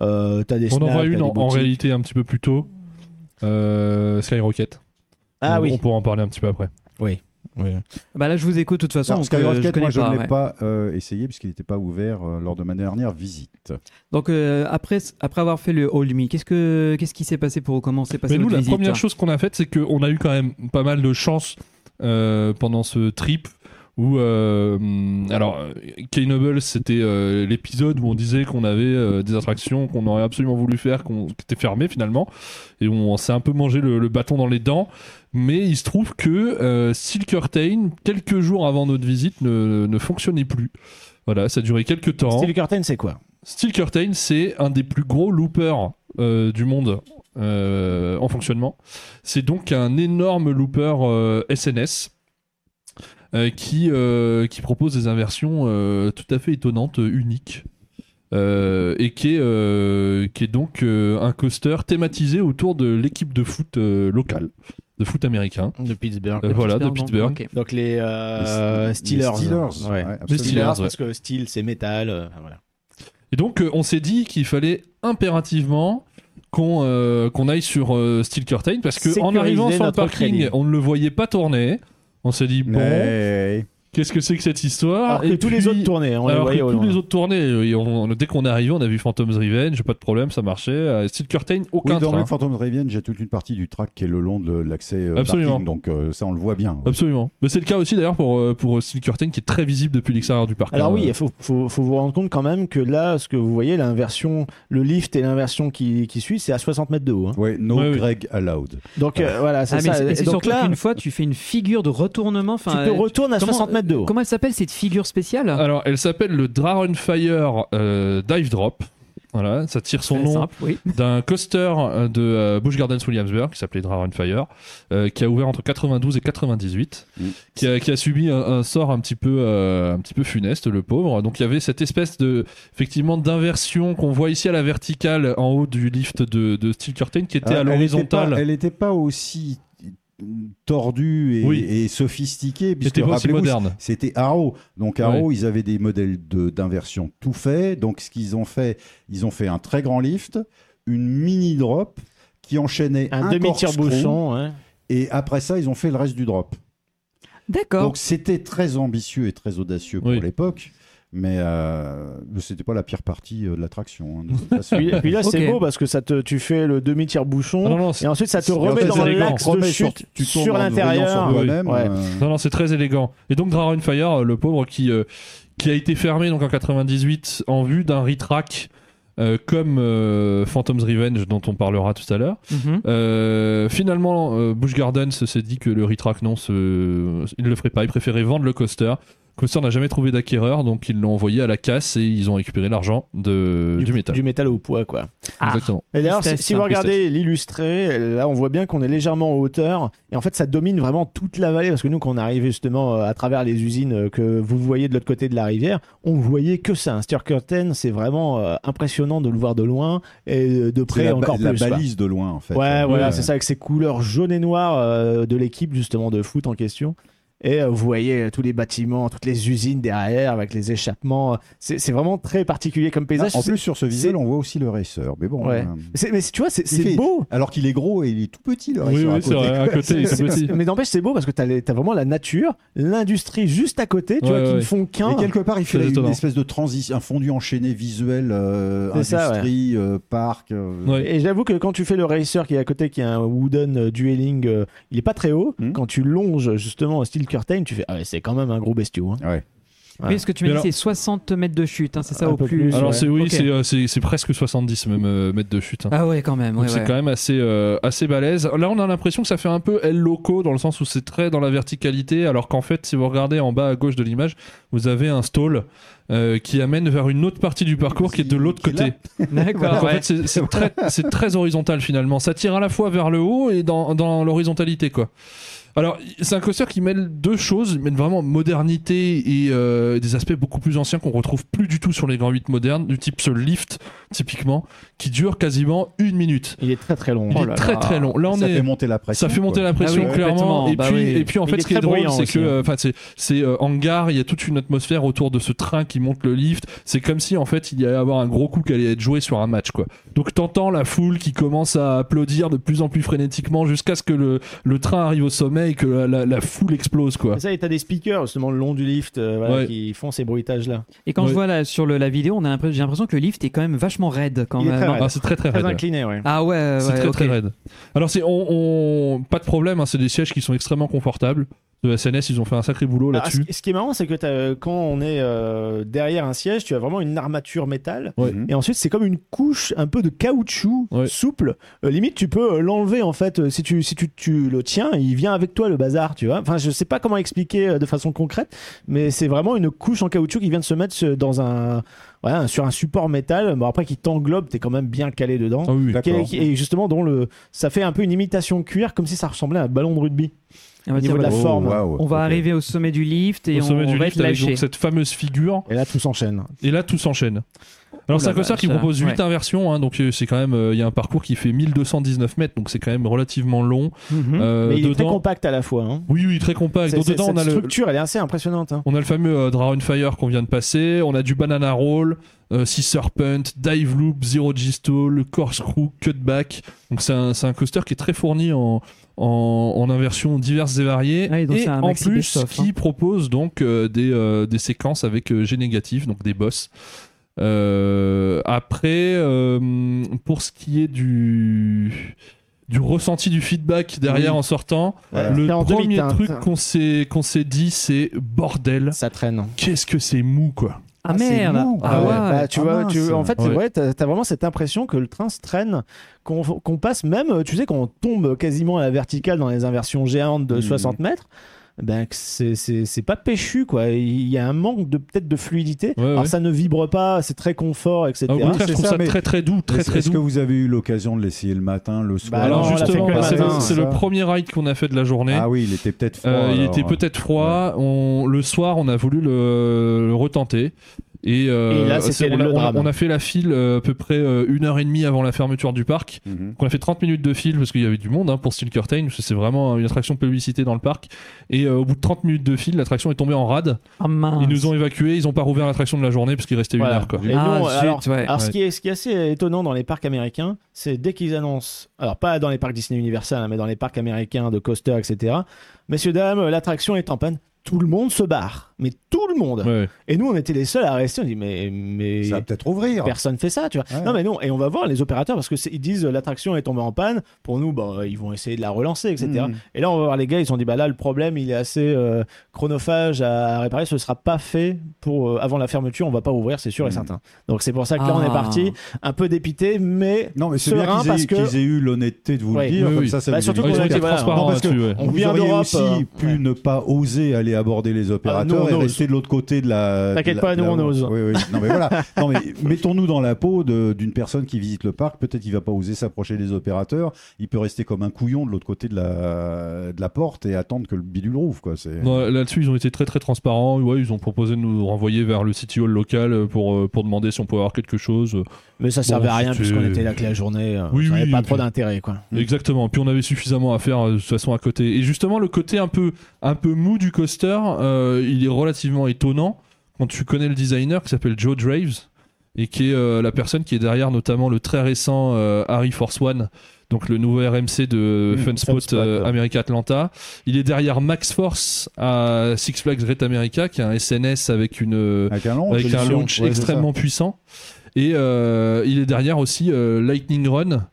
Euh, des On en voit une en, réalité un petit peu plus tôt. Euh, Skyrocket. Ah on, oui. On pourra en parler un petit peu après. Oui. Bah là, je vous écoute de toute façon. Alors, donc, euh, je connais moi, je ne pas, l'ai ouais. pas euh, essayé puisqu'il n'était pas ouvert euh, lors de ma dernière visite. Donc euh, après, après avoir fait le Hold Me, qu'est-ce que qu'est-ce qui s'est passé pour comment s'est passé Mais nous, la visite première chose qu'on a faite, c'est qu'on a eu quand même pas mal de chance euh, pendant ce trip. Où, euh, alors, euh, Kay Noble, c'était euh, l'épisode où on disait qu'on avait euh, des attractions qu'on aurait absolument voulu faire, qu'on, qui étaient fermées finalement, et on, s'est un peu mangé le, le bâton dans les dents. Mais il se trouve que euh, Steel Curtain, quelques jours avant notre visite, ne, ne fonctionnait plus. Voilà, ça a duré quelques temps. Steel Curtain, c'est quoi? Steel Curtain, c'est un des plus gros loopers du monde euh, en fonctionnement. C'est donc un énorme looper SNS qui, euh, qui propose des inversions euh, tout à fait étonnantes, euh, uniques. Euh, et qui est, euh, qui est donc euh, un coaster thématisé autour de l'équipe de foot euh, locale, de foot américain. De Pittsburgh. Euh, voilà, de Pittsburgh, donc, les, euh, Les- Steelers. les Steelers, Ouais. ouais, les absolument. Steelers, ouais. parce que steel c'est métal. euh, voilà. Et donc, euh, on s'est dit qu'il fallait impérativement qu'on euh, qu'on aille sur euh, Steel Curtain parce que en arrivant sur le parking, crédit. on ne le voyait pas tourner. On s'est dit, bon, qu'est-ce que c'est que cette histoire Alors que Et tous les autres tournaient, on les alors voyait que tous les autres tournaient. On- dès qu'on est arrivé, on a vu Phantom's Revenge, pas de problème, ça marchait. Euh, Steel Curtain, aucun Oui, dans train. le Phantom Revenge, j'ai toute une partie du track qui est le long de l'accès euh, Absolument. parking, donc euh, ça on le voit bien. Absolument. Mais c'est le cas aussi d'ailleurs pour, euh, pour Steel Curtain qui est très visible depuis l'extérieur du parc. Alors oui, il faut, faut, faut vous rendre compte quand même que là, ce que vous voyez, l'inversion, le lift et l'inversion qui, qui suit, c'est à 60 mètres de haut. hein. Ouais, no Ouais, oui. Greg allowed. Donc euh, voilà, c'est Ah, mais ça. c'est- Et c'est donc là, qu'une fois, tu fais une figure de retournement. tu te retournes à comment- 60 mètres de haut. Comment elle s'appelle cette figure spéciale? Alors, elle s'appelle le Dragon Fire euh, Dive Drop. Voilà, ça tire son nom oui. [LAUGHS] d'un coaster euh, de euh, Busch Gardens Williamsburg qui s'appelait Dragon Fire, euh, qui a ouvert entre 92 et 98, Mm. qui, a, qui a subi un, un sort un petit peu euh, un petit peu funeste, le pauvre. Donc il y avait cette espèce de effectivement d'inversion qu'on voit ici à la verticale en haut du lift de, de Steel Curtain qui était Ah, à l'horizontale. Elle n'était pas aussi tordue et, Oui. et sophistiquée, puisque C'était pas aussi moderne. C'était Arrow. Donc Arrow, ils avaient des modèles de- d'inversion tout faits. Donc ce qu'ils ont fait, ils ont fait un très grand lift, une mini drop qui enchaînait Un un, demi-tire corkscrew, bouchon. ouais. Et après ça, ils ont fait le reste du drop. D'accord. Donc c'était très ambitieux et très audacieux pour Oui. l'époque. Mais euh, c'était pas la pire partie euh, de l'attraction. hein. [LAUGHS] Puis, puis là, c'est beau parce que ça te, tu fais le demi-tire bouchon non, non, et ensuite ça te remet dans l'axe de sur- chute sur l'intérieur. sur Ouais. euh, Non, non, c'est très élégant. Et donc Dragon Fire, le pauvre qui, euh, qui a été fermé donc en 98 en vue d'un retrack euh, comme euh, Phantom's Revenge dont on parlera tout à l'heure. Mhm. Euh, finalement, euh, Busch Gardens s'est dit que le retrack, non, ce... il ne le ferait pas. Il préférait vendre le coaster. Coaster n'a jamais trouvé d'acquéreur, donc ils l'ont envoyé à la casse et ils ont récupéré l'argent de... du, métal. Du métal au poids, quoi. Exactement. Et d'ailleurs, si, vous hein. regardez l'illustré, là, on voit bien qu'on est légèrement en hauteur. Et en fait, ça domine vraiment toute la vallée. Parce que nous, quand on arrive justement euh, à travers les usines euh, que vous voyez de l'autre côté de la rivière, on voyait que ça. Un Steer Curtain, c'est vraiment euh, impressionnant de le voir de loin. Et de près la, encore la plus. quoi. balise de loin, en fait. Ouais, voilà, ouais. c'est ça, avec ces couleurs jaune et noires euh, de l'équipe justement de foot en question. Et euh, vous voyez euh, tous les bâtiments, toutes les usines derrière avec les échappements. C'est c'est vraiment très particulier comme paysage. Ah, en plus, sur ce visuel, on voit aussi le racer. Mais bon. Ouais. euh, c'est- mais tu vois, c'est beau. Alors qu'il est gros et il est tout petit, le Oui, racer. oui, à c'est côté. vrai. À côté. [LAUGHS] Mais n'empêche, c'est beau parce que les- t'as vraiment la nature, l'industrie juste à côté, tu Ouais, vois, qui ne font Et qu'un. quelque part, il fait une étonnant. espèce de transition, un fondu enchaîné visuel, euh, ça, industrie, euh, parc. euh, Ouais. Et j'avoue que quand tu fais le racer qui est à côté, qui est un wooden euh, dueling, euh, il est pas très haut. Hmm. Quand tu longes justement style curtain, tu fais ah ouais, c'est quand même un gros bestiau. hein. Ouais. Oui, ce que tu m'as dit, c'est 60 mètres de chute, hein, c'est ça au plus. plus, Alors ouais. c'est oui, c'est, euh, c'est, presque 70 même euh, mètres de chute. hein. Ah ouais, quand même. Ouais, c'est ouais. quand même assez, euh, assez balèze. Là, on a l'impression que ça fait un peu El Loco dans le sens où c'est très dans la verticalité, alors qu'en fait, si vous regardez en bas à gauche de l'image, vous avez un stall euh, qui amène vers une autre partie du parcours qui est de l'autre côté. D'accord. Donc, en ouais. fait, c'est, c'est très, c'est très horizontal finalement. Ça tire à la fois vers le haut et dans, dans l'horizontalité, quoi. Alors, c'est un coaster qui mêle deux choses, il mêle vraiment modernité et euh, des aspects beaucoup plus anciens qu'on retrouve plus du tout sur les grands 8 modernes, du type ce lift, typiquement, qui dure quasiment une minute. Il est très très long. Il Oh là très là. très long. Là, on ça est. fait monter la pression. Ça fait monter quoi. la pression Ah oui, clairement. Et Bah puis, oui. et puis en fait, ce qui est très drôle, c'est que, euh, enfin, c'est, c'est euh, en gare, il y a toute une atmosphère autour de ce train qui monte le lift. C'est comme si en fait, il y allait avoir un gros coup qui allait être joué sur un match, quoi. Donc, t'entends la foule qui commence à applaudir de plus en plus frénétiquement jusqu'à ce que le, le train arrive au sommet et que la, la- la foule explose quoi. Et ça, et t'as des speakers justement le long du lift euh, voilà, Ouais. qui font ces bruitages-là. Et quand Ouais. je vois là, sur le- la vidéo, on a l'impression- j'ai l'impression que le lift est quand même vachement raide quand même. très hein. raide. Ah, c'est très très Très raide. ouais. incliné, ouais. Ah ouais, C'est ouais, très très raide. Alors c'est on, on- pas de problème, hein, c'est des sièges qui sont extrêmement confortables. De SNS, ils ont fait un sacré boulot Ah, là-dessus. ce, ce qui est marrant, c'est que quand on est euh, derrière un siège, tu as vraiment une armature métal. Ouais. Et ensuite, c'est comme une couche un peu de caoutchouc Ouais. souple. Euh, limite, tu peux euh, l'enlever en fait. Si tu, si tu, tu le tiens, il vient avec toi le bazar, tu vois. Enfin, je sais pas comment expliquer de façon concrète, mais c'est vraiment une couche en caoutchouc qui vient de se mettre dans un, sur un support métal. Bon, après, qui t'englobe, t'es quand même bien calé dedans. Ah oui, Qui est- D'accord. qui- et justement, dont le, ça fait un peu une imitation cuir, comme si ça ressemblait à un ballon de rugby. On va Au niveau dire, de la Oh, forme. On va arriver au sommet du lift et au on sommet du va lift être avec lâché. donc cette fameuse figure. Et là, tout s'enchaîne. Et là, tout s'enchaîne. Alors, c'est un coaster qui propose 8 ouais. inversions, hein, donc euh, c'est quand même, euh, il y a un parcours qui fait 1219 mètres, donc c'est quand même relativement long. Mhm. Euh, Mais il est très compact à la fois. hein. Oui, oui, très compact. Donc dedans, on a le, structure, elle est assez impressionnante. hein. on a le fameux euh, Dragon Fire qu'on vient de passer, on a du Banana Roll, euh, Sea Serpent, Dive Loop, Zero G Stall, Corkscrew, Cutback. Donc c'est un, c'est un coaster qui est très fourni en, en, en inversions diverses et variées. Ouais, donc et en plus, qui hein. propose propose donc euh, des, euh, des séquences avec euh, G négatif, donc des boss. Euh, après, euh, pour ce qui est du du ressenti du feedback derrière Oui. en sortant, Ouais, le en premier demi-teinte. truc qu'on s'est qu'on s'est dit c'est bordel, Ça traîne. qu'est-ce que c'est mou quoi. Ah, Ah, c'est merde mou. Ah Ah ouais, ouais. bah, tu Ah vois, mince. tu, en fait, Ouais. ouais, t'as as vraiment cette impression que le train se traîne, qu'on qu'on passe même, tu sais, quand on tombe quasiment à la verticale dans les inversions géantes de Mhm. 60 mètres, ben que c'est c'est- c'est pas péchu quoi. Il y a un manque de peut-être de fluidité. Ouais, Alors ouais. ça ne vibre pas, c'est très confort, etc. Ah, au contraire, c'est je trouve ça, ça, mais- très très doux, très Est-ce très est-ce que vous avez eu l'occasion de l'essayer le matin, le soir Bah Alors justement, que le bah, c'est c'est le premier ride qu'on a fait de la journée. Ah oui, il était peut-être froid. Euh, il alors. était peut-être froid. On, le soir, on a voulu le, le retenter. Et, euh, Et là, on, a, le on a- drame. on a fait la file euh, à peu près euh, une heure et demie avant la fermeture du parc. Mhm. Donc on a fait 30 minutes de file parce qu'il y avait du monde hein, pour Steel Curtain, parce que c'est vraiment une attraction publicité dans le parc. Et euh, au bout de 30 minutes de file, l'attraction est tombée en rade. Ah. Ils nous ont évacués, ils ont pas rouvert l'attraction de la journée parce qu'il restait Voilà. une heure. Quoi. Et Ah, nous, zut, alors, ouais. alors ce, Ouais. qui est, ce qui est assez étonnant dans les parcs américains, c'est dès qu'ils annoncent, alors pas dans les parcs Disney Universal, hein, mais dans les parcs américains de coaster, etc. Messieurs, dames, l'attraction est en panne. Tout le monde se barre. Mais tout le monde. Ouais. Et nous, on était les seuls à rester. On dit, mais, mais Ça va peut-être ouvrir. personne fait ça, tu vois. Ouais. Non, mais non. Et on va voir les opérateurs parce que c'est- ils disent l'attraction est tombée en panne. Pour nous, bah, ils vont essayer de la relancer, etc. Mhm. Et là, on va voir les gars. Ils se sont dit, bah là, le problème, il est assez euh, chronophage à réparer. Ce sera pas fait pour euh, avant la fermeture. On va pas ouvrir, c'est sûr et Mhm. certain. Donc c'est pour ça que là, on est Ah. parti un peu dépité, mais Non, mais c'est bien qu'ils aient, parce que qu'ils aient eu l'honnêteté de vous Ouais. le dire. Oui, comme oui. ça, ça Bah, surtout qu'on ont a été été, voilà, on vous vient d'Europe, aussi euh, pu ne pas oser aller aborder les opérateurs nous, on et rester de l'autre côté de la. T'inquiète pas, nous, la- on ose. Oui, oui. Non, mais voilà. [LAUGHS] Non, mais mettons-nous dans la peau de- d'une personne qui visite le parc. Peut-être qu'il va pas oser s'approcher des opérateurs. Il peut rester comme un couillon de l'autre côté de la, de la porte et attendre que le bidule rouvre, quoi. C'est. Non, Là-dessus, ils ont été très très transparents. Ouais, ils ont proposé de nous renvoyer vers le City Hall local pour, euh, pour demander si on pouvait avoir quelque chose. mais ça servait Bon, à rien puisqu'on était là que la journée. euh, Oui, ça oui, pas trop d'intérêt, quoi. Exactement. Puis on avait suffisamment à faire euh, de toute façon à côté. Et justement, le côté un peu, un peu mou du euh, il est relativement étonnant quand tu connais le designer qui s'appelle Joe Draves et qui est euh, la personne qui est derrière notamment le très récent euh, Harry Force One. Donc le nouveau RMC de Mm, Funspot euh. America Atlanta. Il est derrière Max Force à Six Flags Great America, qui est un SNS avec une, Avec un launch. avec un solution. launch Ouais, c'est extrêmement puissant. Et il est derrière aussi Lightning Run,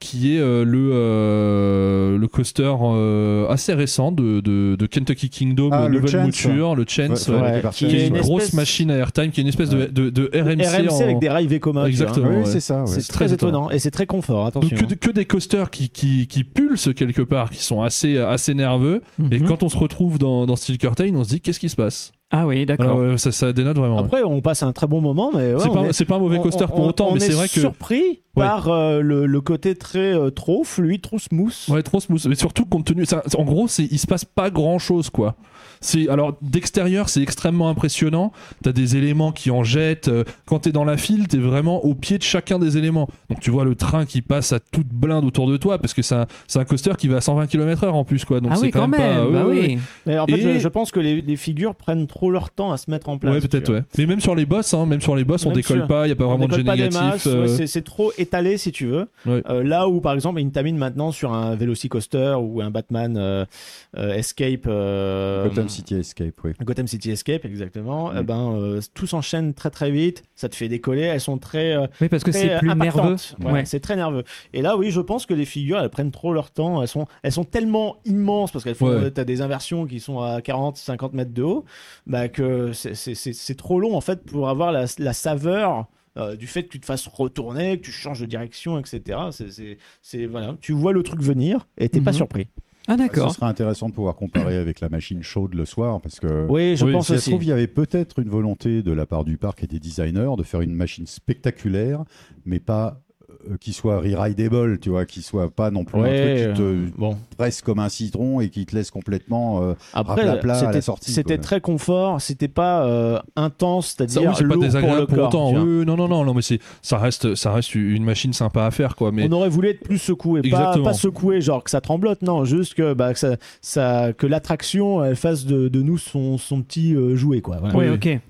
qui est euh, le, euh, le coaster euh, assez récent de, de, de Kentucky Kingdom, Ah, le nouvelle Chance. mouture, le Chance, Ouais, ouais, qui est une, une grosse espèce- machine à airtime, qui est une espèce de, de, de RMC, RMC en- avec des rails Vekoma. Exactement. Oui, c'est ça. ouais. C'est très très étonnant et c'est très confort. Donc Attention. que, que des coasters qui, qui, qui pulsent quelque part, qui sont assez, assez nerveux. Et Mhm. quand on se retrouve dans, dans Steel Curtain, on se dit qu'est-ce qui se passe? Ah oui, d'accord. Ça, ça dénote vraiment. Après, on passe un très bon moment, mais ouais, c'est pas, est- pas un mauvais coaster on- pour autant, on mais est c'est vrai que. surpris par euh, le, le côté très euh, trop fluide, trop smooth. Ouais, trop smooth. Mais surtout compte tenu. ça- en gros, c'est, il se passe pas grand chose, quoi. C'est, alors, d'extérieur, c'est extrêmement impressionnant. T'as des éléments qui en jettent. Euh, Quand t'es dans la file, t'es vraiment au pied de chacun des éléments. Donc, tu vois le train qui passe à toute blinde autour de toi, parce que c'est un, coaster qui va à 120 km/h en plus, quoi. Donc, ah c'est oui, quand même, même. pas. bah ouais, oui. Mais en fait, Et- je, je pense que les, les figures prennent trop leur temps à se mettre en place. Ouais, peut-être, ouais. Mais même sur les boss, hein, même sur les boss, on décolle pas, il y a pas vraiment de masses, euh, ouais, c'est- c'est trop étalé si tu veux. Euh, là où par exemple Intamin maintenant sur un Velocicoaster ou un Batman euh, euh, Escape. euh, Gotham City Escape, oui. Gotham City Escape, exactement. Eh ben, euh, tout s'enchaîne très très vite, ça te fait décoller, elles sont très. euh, Oui, parce que c'est plus nerveux. Ouais, Ouais. C'est très nerveux. Et là, oui, je pense que les figures, elles prennent trop leur temps. Elles sont, elles sont tellement immenses parce qu'elles font. Ouais. T'as des inversions qui sont à 40, 50 mètres de haut, bah, que c'est- c'est c'est- c'est trop long en fait pour avoir la, la saveur. Euh, du fait que tu te fasses retourner, que tu changes de direction, etc. C'est- c'est- C'est voilà, tu vois le truc venir et t'es pas Mhm. surpris. Ah Ce d'accord. serait intéressant de pouvoir comparer avec la machine chaude le soir parce que Oui, je Oui, pense si aussi. trouve, il y avait peut-être une volonté de la part du parc et des designers de faire une machine spectaculaire, mais pas qui soit re-rideable, tu vois, qui soit pas non plus un Ouais, truc qui te euh, bon. presse comme un citron et qui te laisse complètement euh, Après, à la sortie. c'était très confort, c'était pas euh, intense, c'est-à-dire oui, c'est pas lourd pour désagréable le pour corps. autant. Oui, oui, non, non, non, non, mais c'est, ça reste, ça reste une machine sympa à faire, quoi. Mais On aurait voulu être plus secoué, pas, pas secoué, genre que ça tremblote, non, juste que, bah, que, ça, ça- que l'attraction elle fasse de, de nous son, son petit euh, jouet, quoi. voilà. Oui, Oui. ok.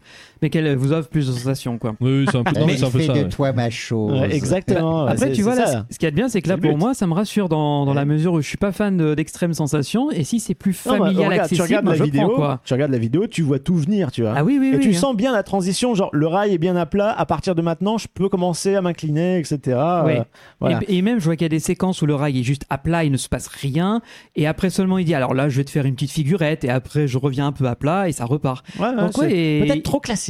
Mais qu'elle vous offre plus de sensations, quoi. oui, oui, c'est un peu, non, mais c'est un peu ça. ouais. toi ma chose. Ouais, exactement. Après, c'est- tu vois, là, ce qu'il y a de bien, c'est que là, pour moi, ça me rassure dans, dans la mesure où je suis pas fan de- d'extrême sensation. Et si c'est plus Non, bah, familial, regarde, tu accessible, regardes moi, la je vidéo, prends, quoi. tu regardes la vidéo, tu vois tout venir, tu vois. Ah oui, oui, Et oui. tu hein. sens bien la transition, genre le rail est bien à plat, à partir de maintenant, je peux commencer à m'incliner, etc. Oui. Euh, voilà. Et, et même, je vois qu'il y a des séquences où le rail est juste à plat, il ne se passe rien. Et après seulement, il dit alors là, je vais te faire une petite figurette. Et après, je reviens un peu à plat et ça repart. Peut-être trop classique,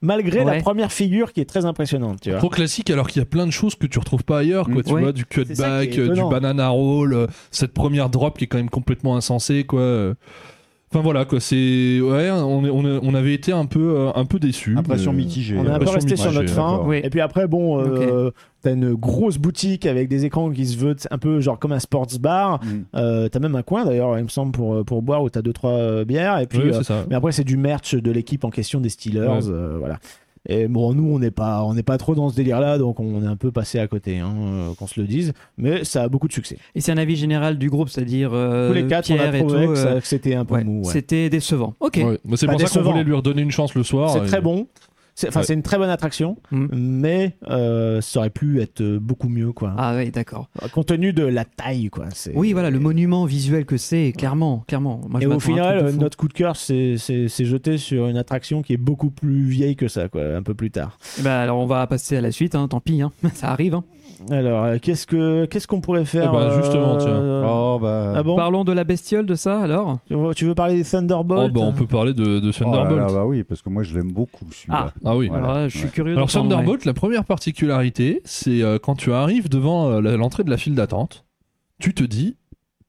malgré Ouais. la première figure qui est très impressionnante, tu vois. Trop classique alors qu'il y a plein de choses que tu retrouves pas ailleurs quoi Mm. tu Ouais. vois du cutback euh, du banana roll euh, cette première drop qui est quand même complètement insensée quoi euh. Enfin voilà quoi c'est ouais on, est- on, est- on avait été un peu euh, un peu déçus Impression mais- mitigée. On est un peu resté sur notre fin. Oui. Et puis après, bon, euh, t'as une grosse boutique avec des écrans qui se veulent un peu genre comme un sports bar. Mm. Euh, t'as même un coin d'ailleurs, il me semble, pour, pour boire où t'as deux trois euh, bières. Et puis, Oui, euh, c'est ça mais après, c'est du merch de l'équipe en question des Steelers. Ouais. euh, voilà. Et bon, nous, on n'est pas, on n'est pas trop dans ce délire-là, donc on est un peu passé à côté, hein, euh, qu'on se le dise. Mais ça a beaucoup de succès. Et c'est un avis général du groupe, c'est-à-dire euh, Tous les quatre, on Pierre a et tout. trouvé que, ça- euh, que c'était un peu ouais, mou. ouais. C'était décevant. Ok. Ouais. Mais c'est Pas pour ça qu'on décevant. voulait lui redonner une chance le soir C'est et- très bon. C'est, enfin, Ouais. c'est une très bonne attraction, Mm. mais euh, ça aurait pu être beaucoup mieux, quoi. Ah oui, d'accord. Compte tenu de la taille, quoi. C'est... Oui, voilà, le monument visuel que c'est, clairement, clairement. Moi, je Et au final, notre coup de cœur, c'est, c'est, c'est jeté sur une attraction qui est beaucoup plus vieille que ça, quoi, un peu plus tard. Ben, alors, on va passer à la suite, hein, tant pis, hein. [LAUGHS] ça arrive. hein. Alors, euh, qu'est-ce, que, qu'est-ce qu'on pourrait faire Eh ben, justement, tiens. euh, Oh, bah. Ah bon Parlons de la bestiole de ça, alors tu, veux, tu veux parler des Oh, Thunderbolts bah, on peut parler de, de Oh là Thunderbolt là, bah oui, parce que moi je l'aime beaucoup celui-là. ah oui Voilà. Alors là, je suis Ouais. curieux. Alors d'entendre, Thunderbolt, la première particularité, c'est euh, quand tu arrives devant euh, la- l'entrée de la file d'attente, tu te dis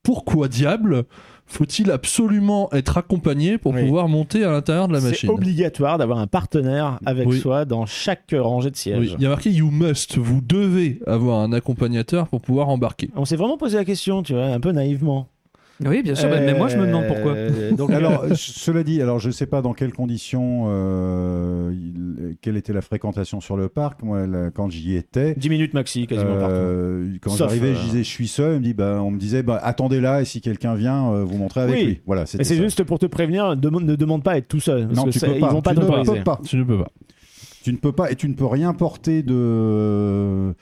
pourquoi diable faut-il absolument être accompagné pour Oui. pouvoir monter à l'intérieur de la C'est machine obligatoire d'avoir un partenaire avec Oui. soi dans chaque rangée de Oui, sièges. il y a marqué You must, vous devez avoir un accompagnateur pour pouvoir embarquer. On s'est vraiment posé la question, tu vois, un peu naïvement. Oui, bien sûr, mais- mais moi, je me demande pourquoi. Euh, Donc, Alors, [LAUGHS] cela dit, alors je sais pas dans quelles conditions, euh, il- quelle était la fréquentation sur le parc. Moi, là, quand j'y étais, 10 minutes maxi, quasiment partout. euh, quand Sauf, j'arrivais, euh, je disais je suis seul. On me, dit, bah, on me disait bah, attendez là et si quelqu'un vient, euh, vous montrez avec Oui. lui. Voilà, Mais c'est juste pour te prévenir, demande- ne demande pas à être tout seul. Parce Non, que tu peux pas. Ils vont pas tu ne t'autoriser. peux pas. Tu ne peux pas. Tu ne peux pas et tu ne peux rien porter de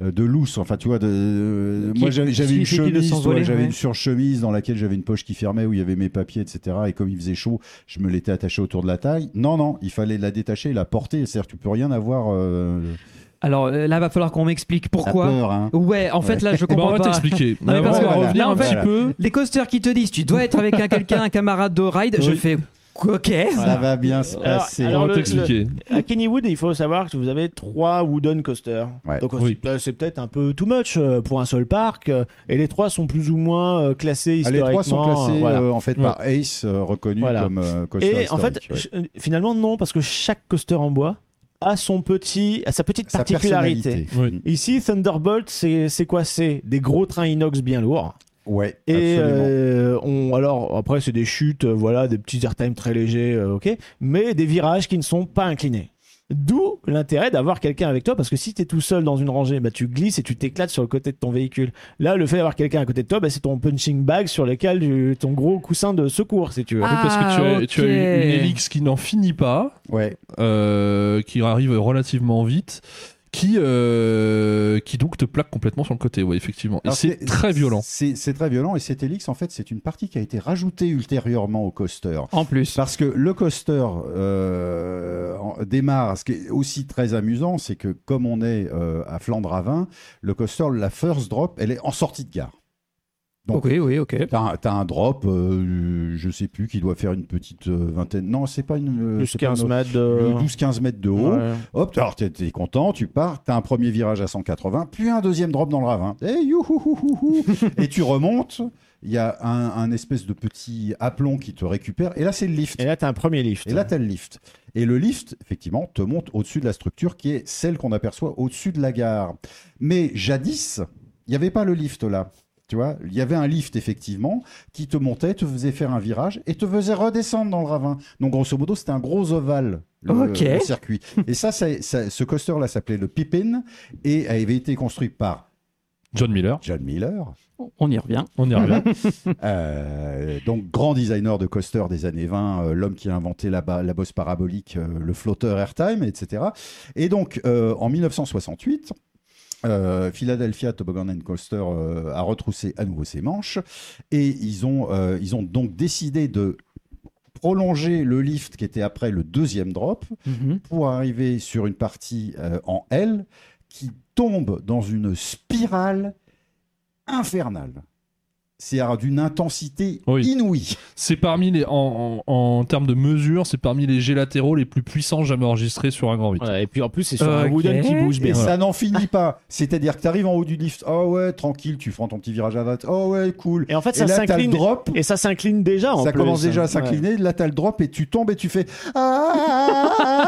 de loose enfin tu vois de Qui- moi j'avais une chemise s'envoler, j'avais ouais. une surchemise dans laquelle j'avais une poche qui fermait où il y avait mes papiers etc et comme il faisait chaud je me l'étais attaché autour de la taille non non il fallait la détacher et la porter c'est-à-dire que tu peux rien avoir euh, Alors euh, là, va falloir qu'on m'explique pourquoi. peur hein. Ouais, en fait, là, je Eh ben, on comprends va pas. t'expliquer. On va revenir un petit peu. Les coasters qui te disent tu dois être avec un [LAUGHS] quelqu'un, un camarade de ride, je fais ok. ça va bien se passer alors, On va le- t'expliquer. À Kennywood, il faut savoir que vous avez trois wooden coasters. Ouais. Donc Oui. c'est- peut-être un peu too much euh, pour un seul parc. euh, Et les trois sont plus ou moins euh, classés Ah, les historiquement. trois sont classés voilà. euh, en fait par Ace reconnu Voilà. comme euh, coaster Et en fait, ouais. finalement non, parce que chaque coaster en bois a son petit, a sa petite particularité. Oui. Ici, Thunderbolt, c'est quoi? C'est des gros trains inox bien lourds. Ouais Et absolument euh, on, alors après c'est des chutes, euh, voilà, des petits airtime très légers, euh, ok, mais des virages qui ne sont pas inclinés. D'où l'intérêt d'avoir quelqu'un avec toi, parce que si tu es tout seul dans une rangée, bah, tu glisses et tu t'éclates sur le côté de ton véhicule. Là, le fait d'avoir quelqu'un à côté de toi, bah, c'est ton punching bag sur lequel tu- ton gros coussin de secours, si tu veux. Ah, parce que tu as, tu as une, une Helix qui n'en finit pas, ouais euh, qui arrive relativement vite, qui, euh, qui donc te plaque complètement sur le côté, ouais, effectivement. Et c'est très violent. C'est c'est très violent et cet Helix, en fait, c'est une partie qui a été rajoutée ultérieurement au coaster. En plus. Parce que le coaster euh, démarre. Ce qui est aussi très amusant, c'est que comme on est euh, à Flandre à 20, le coaster, la first drop, elle est en sortie de gare. Donc, Ok, oui, ok. T'as un, t'as un drop, euh, je sais plus, qui doit faire une petite euh, vingtaine. Non, c'est pas une. Plus c'est pas 15 une- mètres de. 12-15 mètres de haut. Ouais. Hop, alors t'es content, tu pars, t'as un premier virage à 180, puis un deuxième drop dans le ravin. Et, youhouhouhou. [LAUGHS] et tu remontes, il y a un, un espèce de petit aplomb qui te récupère, et là c'est le lift. Et là, t'as un premier lift. Et là, tu as le lift. Et le lift, effectivement, te monte au-dessus de la structure qui est celle qu'on aperçoit au-dessus de la gare. Mais jadis, il n'y avait pas le lift là. Tu vois, il y avait un lift effectivement qui te montait, te faisait faire un virage et te faisait redescendre dans le ravin. Donc grosso modo, c'était un gros ovale le, circuit. Et ça, ça- ça- ce coaster là s'appelait le Pippin et avait été construit par John Miller, John Miller, On y revient. on y revient. [LAUGHS] euh, donc grand designer de coaster des années 20, euh, l'homme qui a inventé la, bosse parabolique, euh, le flotteur airtime, etc. Et donc euh, en 1968, euh, Philadelphia Toboggan and Coaster euh, a retroussé à nouveau ses manches et ils ont, euh, ils ont donc décidé de prolonger le lift qui était après le deuxième drop Mhm. pour arriver sur une partie en L qui tombe dans une spirale infernale. C'est d'une intensité Oui. inouïe. C'est parmi les, en, en, en termes de mesure, c'est parmi les jets latéraux les plus puissants jamais enregistrés sur un grand 8. Ouais, et puis en plus, c'est sur un wooden qui bouge Et bien. ça n'en finit pas. C'est-à-dire que tu arrives en haut du lift, oh ouais, tranquille, tu prends ton petit virage à droite, oh ouais, cool. Et en fait, Et ça s'incline. drop, Et ça s'incline déjà en ça plus. commence déjà à Ouais. s'incliner, là t'as le drop et tu tombes et tu fais. Ah,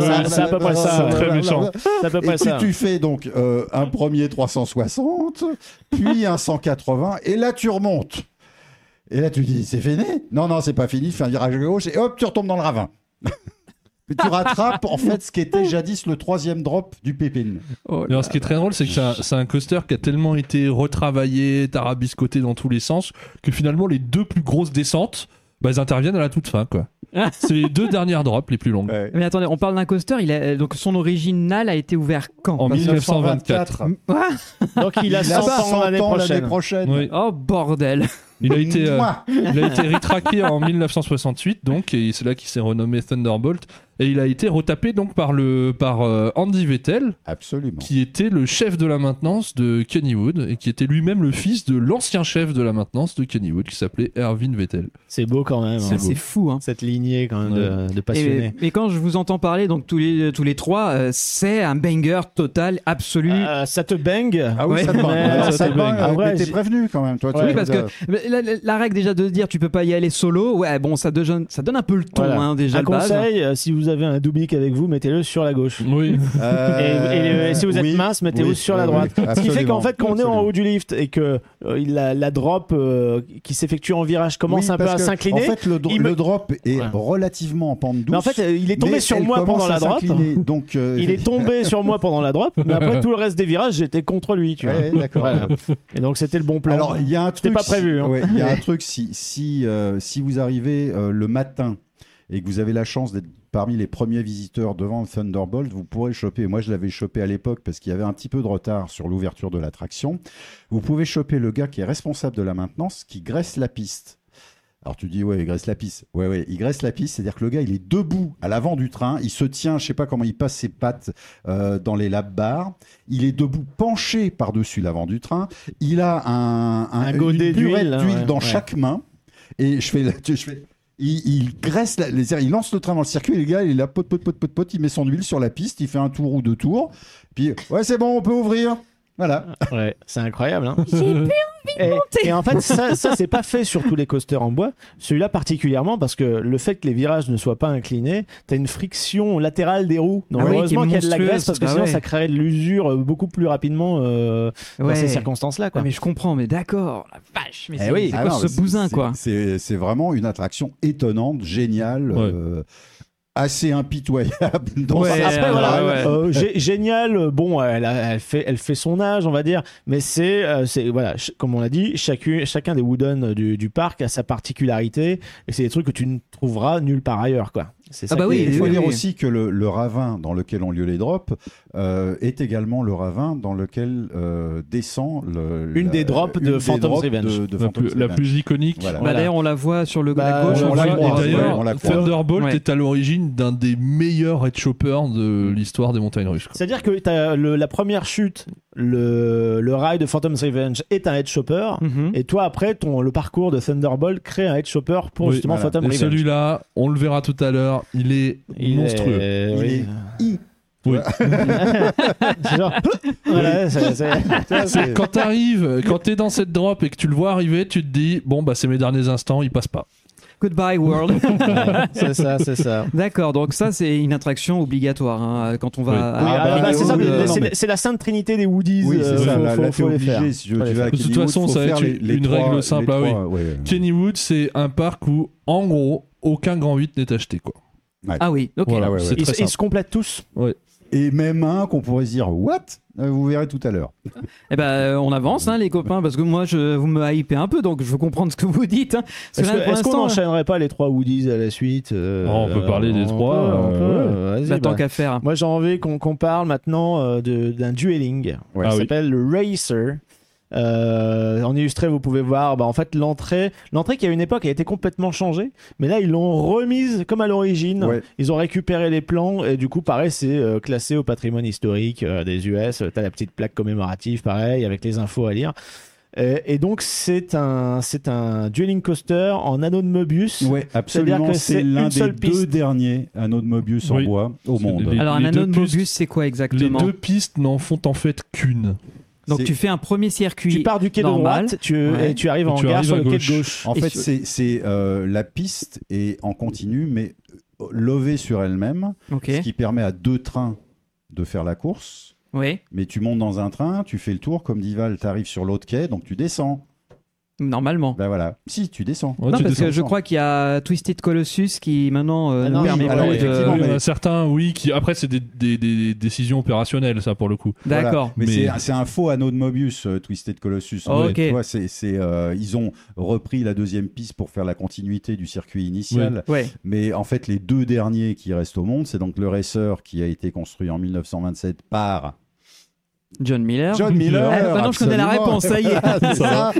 ça- c'est à peu près ça, ouais. Très méchant. C'est à peu Et près puis ça. tu fais donc euh, un premier 360, puis un 180, et là tu remontes. Et là tu dis, c'est fini? Non, non, c'est pas fini, tu fais un virage à gauche, et hop, tu retombes dans le ravin. Puis [LAUGHS] tu rattrapes en fait ce qui était jadis le troisième drop du pépine. Oh alors, ce qui est très drôle, c'est que c'est un, c'est un coaster qui a tellement été retravaillé, tarabiscoté dans tous les sens, que finalement, les deux plus grosses descentes, bah, elles interviennent à la toute fin, quoi. [LAUGHS] c'est les deux dernières drops les plus longues. Mais attendez, on parle d'un coaster, il a, donc son original a été ouvert quand? En 1924. Ah Donc il a 100 ans l'année prochaine. prochaine. Oui. Oh bordel Il a été, euh, il a été retraqué en 1968, donc, et c'est là qu'il s'est renommé Thunderbolt. Et il a été retapé donc par, le, par euh, Andy Vettel, Absolument. qui était le chef de la maintenance de Kennywood, et qui était lui-même le fils de l'ancien chef de la maintenance de Kennywood, qui s'appelait Erwin Vettel. C'est beau quand même. C'est hein. c'est fou, hein. Cette lignée quand même de, de Et, passionnés. et quand je vous entends parler, donc tous les, tous les trois, euh, c'est un banger total, absolu. Euh, ça te bang? Ah oui, Ouais. ça te bang. Alors, ça te. Ah ouais, t'es prévenu quand même, toi. Ouais, oui, parce que la, la- la règle déjà de dire tu peux pas y aller solo, ouais, bon, ça donne, ça donne un peu le ton, Voilà. hein, déjà Un conseil, si vous avez un Dubik avec vous, mettez-le sur la gauche. Oui. euh, Et, et, si vous êtes oui, mince, mettez-vous oui, sur la droite. oui, Ce qui fait qu'en fait, quand on est en haut du lift et que euh, la, la drop euh, qui s'effectue en virage commence Oui, un peu à s'incliner. En fait, le, dro- il me- le drop est Ouais. relativement en pente douce. mais en fait, il est tombé sur moi pendant la drop. Donc, euh, Il est tombé sur moi pendant la drop, mais après tout le reste des virages, j'étais contre lui. Tu vois. Ouais, d'accord. Voilà. Et donc c'était le bon plan. Alors, il y a un truc. pas prévu, si- hein. ouais, Il y a un truc, si, si, euh, si vous arrivez euh, le matin et que vous avez la chance d'être parmi les premiers visiteurs devant Thunderbolt, vous pourrez choper. Moi, je l'avais chopé à l'époque parce qu'il y avait un petit peu de retard sur l'ouverture de l'attraction. Vous pouvez choper le gars qui est responsable de la maintenance, qui graisse la piste. Alors tu dis ouais il graisse la piste. Ouais ouais il graisse la piste, c'est-à-dire que le gars il est debout à l'avant du train, il se tient, je sais pas comment il passe ses pattes euh, dans les lap bars, il est debout penché par-dessus l'avant du train, il a un, Un godet d'huile, hein, ouais, dans ouais. chaque main et je fais [LAUGHS] je fais il, graisse, la- les, il lance le train dans le circuit, et le gars, il est là, pot, pot, pot, pot, pot, il met son huile sur la piste, il fait un tour ou deux tours, puis ouais, c'est bon, on peut ouvrir. Voilà. Ouais, c'est incroyable. Hein. et, et en fait, ça, ça c'est pas fait sur tous les coasters en bois. Celui-là particulièrement parce que le fait que les virages ne soient pas inclinés, t'as une friction latérale des roues. Donc Ah oui, heureusement qui qu'il y a de la graisse parce que Bah sinon ouais. ça créerait de l'usure euh, beaucoup plus rapidement euh, dans ces circonstances-là. Quoi. Ah, mais je comprends, mais d'accord, la vache, mais Eh c'est oui. c'est Ah quoi non, ce bousin, quoi C'est c'est vraiment une attraction étonnante, géniale, Ouais. euh, assez impitoyable. Dans Ouais, sa- Après, euh, voilà, ouais, ouais. euh, gé- génial. euh, Bon, elle, a- elle fait, elle fait son âge, on va dire, mais c'est, euh, c'est voilà, comme on l'a dit, chacun, chacun des wooden du, du parc a sa particularité, et c'est des trucs que tu ne trouveras nulle part ailleurs, quoi. C'est Ah bah oui, il faut oui, dire oui. aussi que le, le ravin dans lequel ont lieu les drops euh, est également le ravin dans lequel euh, descend le, Une la- des drops une de des Phantom's drops Revenge. de- de La, Phantom's plus, la plus iconique. Voilà. Bah, D'ailleurs, on la voit sur le Bah, la gauche. on on la voit- et on la. Thunderbolt Ouais. est à l'origine d'un des meilleurs head choppers de l'histoire des montagnes russes. quoi. C'est-à-dire que le- la première chute, le, le rail de Phantom's Revenge est un head chopper. Mhm. Et toi, après, ton, le parcours de Thunderbolt crée un head chopper pour Oui, justement voilà. Phantom Et Revenge. celui-là, on le verra tout à l'heure, il est Il monstrueux. est- Il oui. est Oui. [LAUGHS] Genre- voilà, C'est c'est- quand t'arrives, quand t'es dans cette drop et que tu le vois arriver, tu te dis bon bah c'est mes derniers instants, il passe pas. Goodbye World. Ouais, [LAUGHS] c'est ça, c'est ça. D'accord, donc ça c'est une attraction obligatoire hein, quand on va. Oui. ah, bah, c'est euh, la sainte trinité des Woodies. Oui, euh, c'est ça. faut- Là, faut- là, t'es faut les faire. obligé. Si tu veux, Faut tu les vas à faire. De toute Kennywood, façon, ça va être une trois- règle simple, ah oui. trois, ouais. Kennywood, c'est un parc où en gros aucun grand 8 n'est acheté quoi. Ah oui, ok. Voilà, ouais, ouais. c'est Ils, ils se complètent tous. Et même un qu'on pourrait se dire What? Euh, Vous verrez tout à l'heure. Eh ben, euh, on avance, hein, les copains, parce que moi, je, vous me hypez un peu, donc je veux comprendre ce que vous dites. hein. Parce que Est-ce est-ce qu'on n'enchaînerait pas les trois Woodies à la suite euh, Oh, on peut parler des on trois, euh, euh, bah, tant bah. qu'à faire. Moi, j'ai envie qu'on parle maintenant euh, de- d'un dueling. Ouais. Ah Ça oui. s'appelle le Racer. Euh, en illustré, vous pouvez voir, bah, en fait, l'entrée, l'entrée qui à une époque a été complètement changée, mais là, ils l'ont remise comme à l'origine. Ouais. Ils ont récupéré les plans et du coup, pareil, c'est euh, classé au patrimoine historique euh, des US. T'as la petite plaque commémorative, pareil, avec les infos à lire. Et donc, c'est un, c'est un dueling coaster en anneau de Möbius. Ouais, absolument. que C'est c'est l'un des deux piste. derniers anneaux de Mobius en Oui. bois au C'est monde. les- Alors, un les anneau de Mobius, c'est quoi Les exactement? deux pistes n'en font en fait qu'une. Donc, tu fais un premier circuit. Tu pars du quai normal. de droite, tu, Ouais. et tu arrives Et en tu gare arrives sur le quai gauche. de gauche. En Et fait, sur- c'est euh, la piste est en continu, mais euh, levée sur elle-même, ce qui permet à deux trains de faire la course. Oui. Mais tu montes dans un train, tu fais le tour, comme dit Val, tu arrives sur l'autre quai, donc tu descends. Normalement. Ben voilà. Si, tu descends. Ouais, non, tu parce que je crois qu'il y a Twisted Colossus qui maintenant euh, Ah nous non, permet oui, alors, de. En mais- a certains, oui, qui après c'est des, des- des décisions opérationnelles, ça pour le coup. Voilà. D'accord. Mais, Mais- c'est- un faux anneau de Mobius, euh, Twisted Colossus. Oh, ok. Tu vois, c'est, euh, ils ont repris la deuxième piste pour faire la continuité du circuit initial. Ouais. Mais en fait, les deux derniers qui restent au monde, c'est donc le Racer qui a été construit en 1927 par John Miller. John Miller. Ah, maintenant, je connais la réponse, ça y est. [LAUGHS] ça.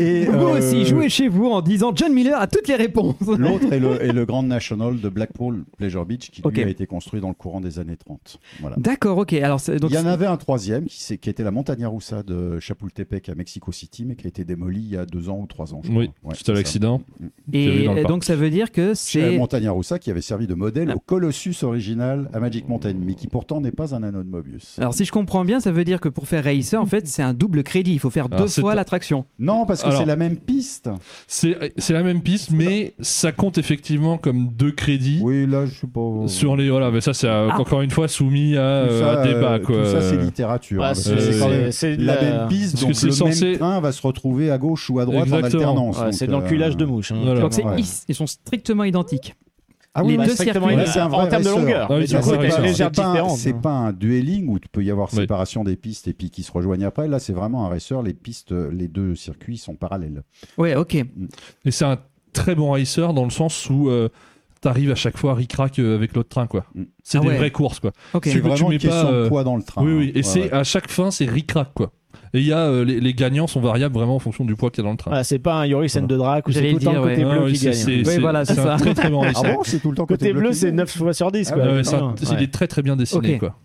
Et Vous euh, aussi, jouez chez vous en disant John Miller a toutes les réponses. L'autre est le, est le Grand National de Blackpool Pleasure Beach qui lui a été construit dans le courant des années 30. Voilà. D'accord, ok. Alors, donc, il y en avait un troisième qui, était la Montagne Russa de Chapultepec à Mexico City, mais qui a été démoli il y a deux ans ou trois ans. Je Oui. Ouais, suite à c'est l'accident. y avait et donc ça veut dire que c'est Montagne Russa qui avait servi de modèle Ah. au Colossus original à Magic Mountain, mais qui pourtant n'est pas un anneau de Mobius. alors si je comprends bien, ça veut dire que pour faire Racer, en fait, c'est un double crédit. Il faut faire Alors, deux fois l'attraction. Non, parce que Alors- c'est la même piste. C'est c'est la même piste, mais ça compte effectivement comme deux crédits. Oui, là, je suis pas. Sur les voilà, mais ça c'est euh, Ah. encore une fois soumis à, Tout euh, ça, à débat euh, quoi. Tout ça, c'est littérature. Ouais, hein, c'est- parce que c'est quand même c'est de la, la- même piste, Parce que donc c'est le censé- même train va se retrouver à gauche ou à droite Exactement. en alternance. Ouais, donc, c'est de euh, l'enculage de mouche. hein. Voilà. Donc c'est- Ouais. ils, ils sont strictement identiques. Ah Les oui, deux ouais, strictement circuits. Ouais, c'est un en vrai termes de longueur. Ah c'est pas, un- différence. c'est pas un dueling où tu peux y avoir Oui. séparation des pistes et puis qui se rejoignent après. Là, c'est vraiment un racer. Les pistes, les deux circuits sont parallèles. Ouais, ok. Et c'est un très bon racer dans le sens où euh, t'arrives à chaque fois ric-rac euh, avec l'autre train quoi. Mm. C'est Ah des ouais. vraies courses quoi. Ok. Tu C'est veux- tu vraiment mets pas, euh, poids dans le train. oui oui. hein. Et Ouais, c'est ouais. à chaque fin c'est ric-rac quoi. Et il y a euh, les, les gagnants sont variables vraiment en fonction du poids qu'il y a dans le train. Voilà, c'est pas un Yorisen de Drac où c'est tout le temps le côté. Ah bleu qui c'est- gagne. c'est- Oui, c'est- voilà, c'est c'est ça. un très très bon. Ah bon, c'est tout le temps Côté bleu, qui c'est gagne 9 fois sur 10. Ah quoi. ouais, Ouais, c'est est très très bien dessiné quoi.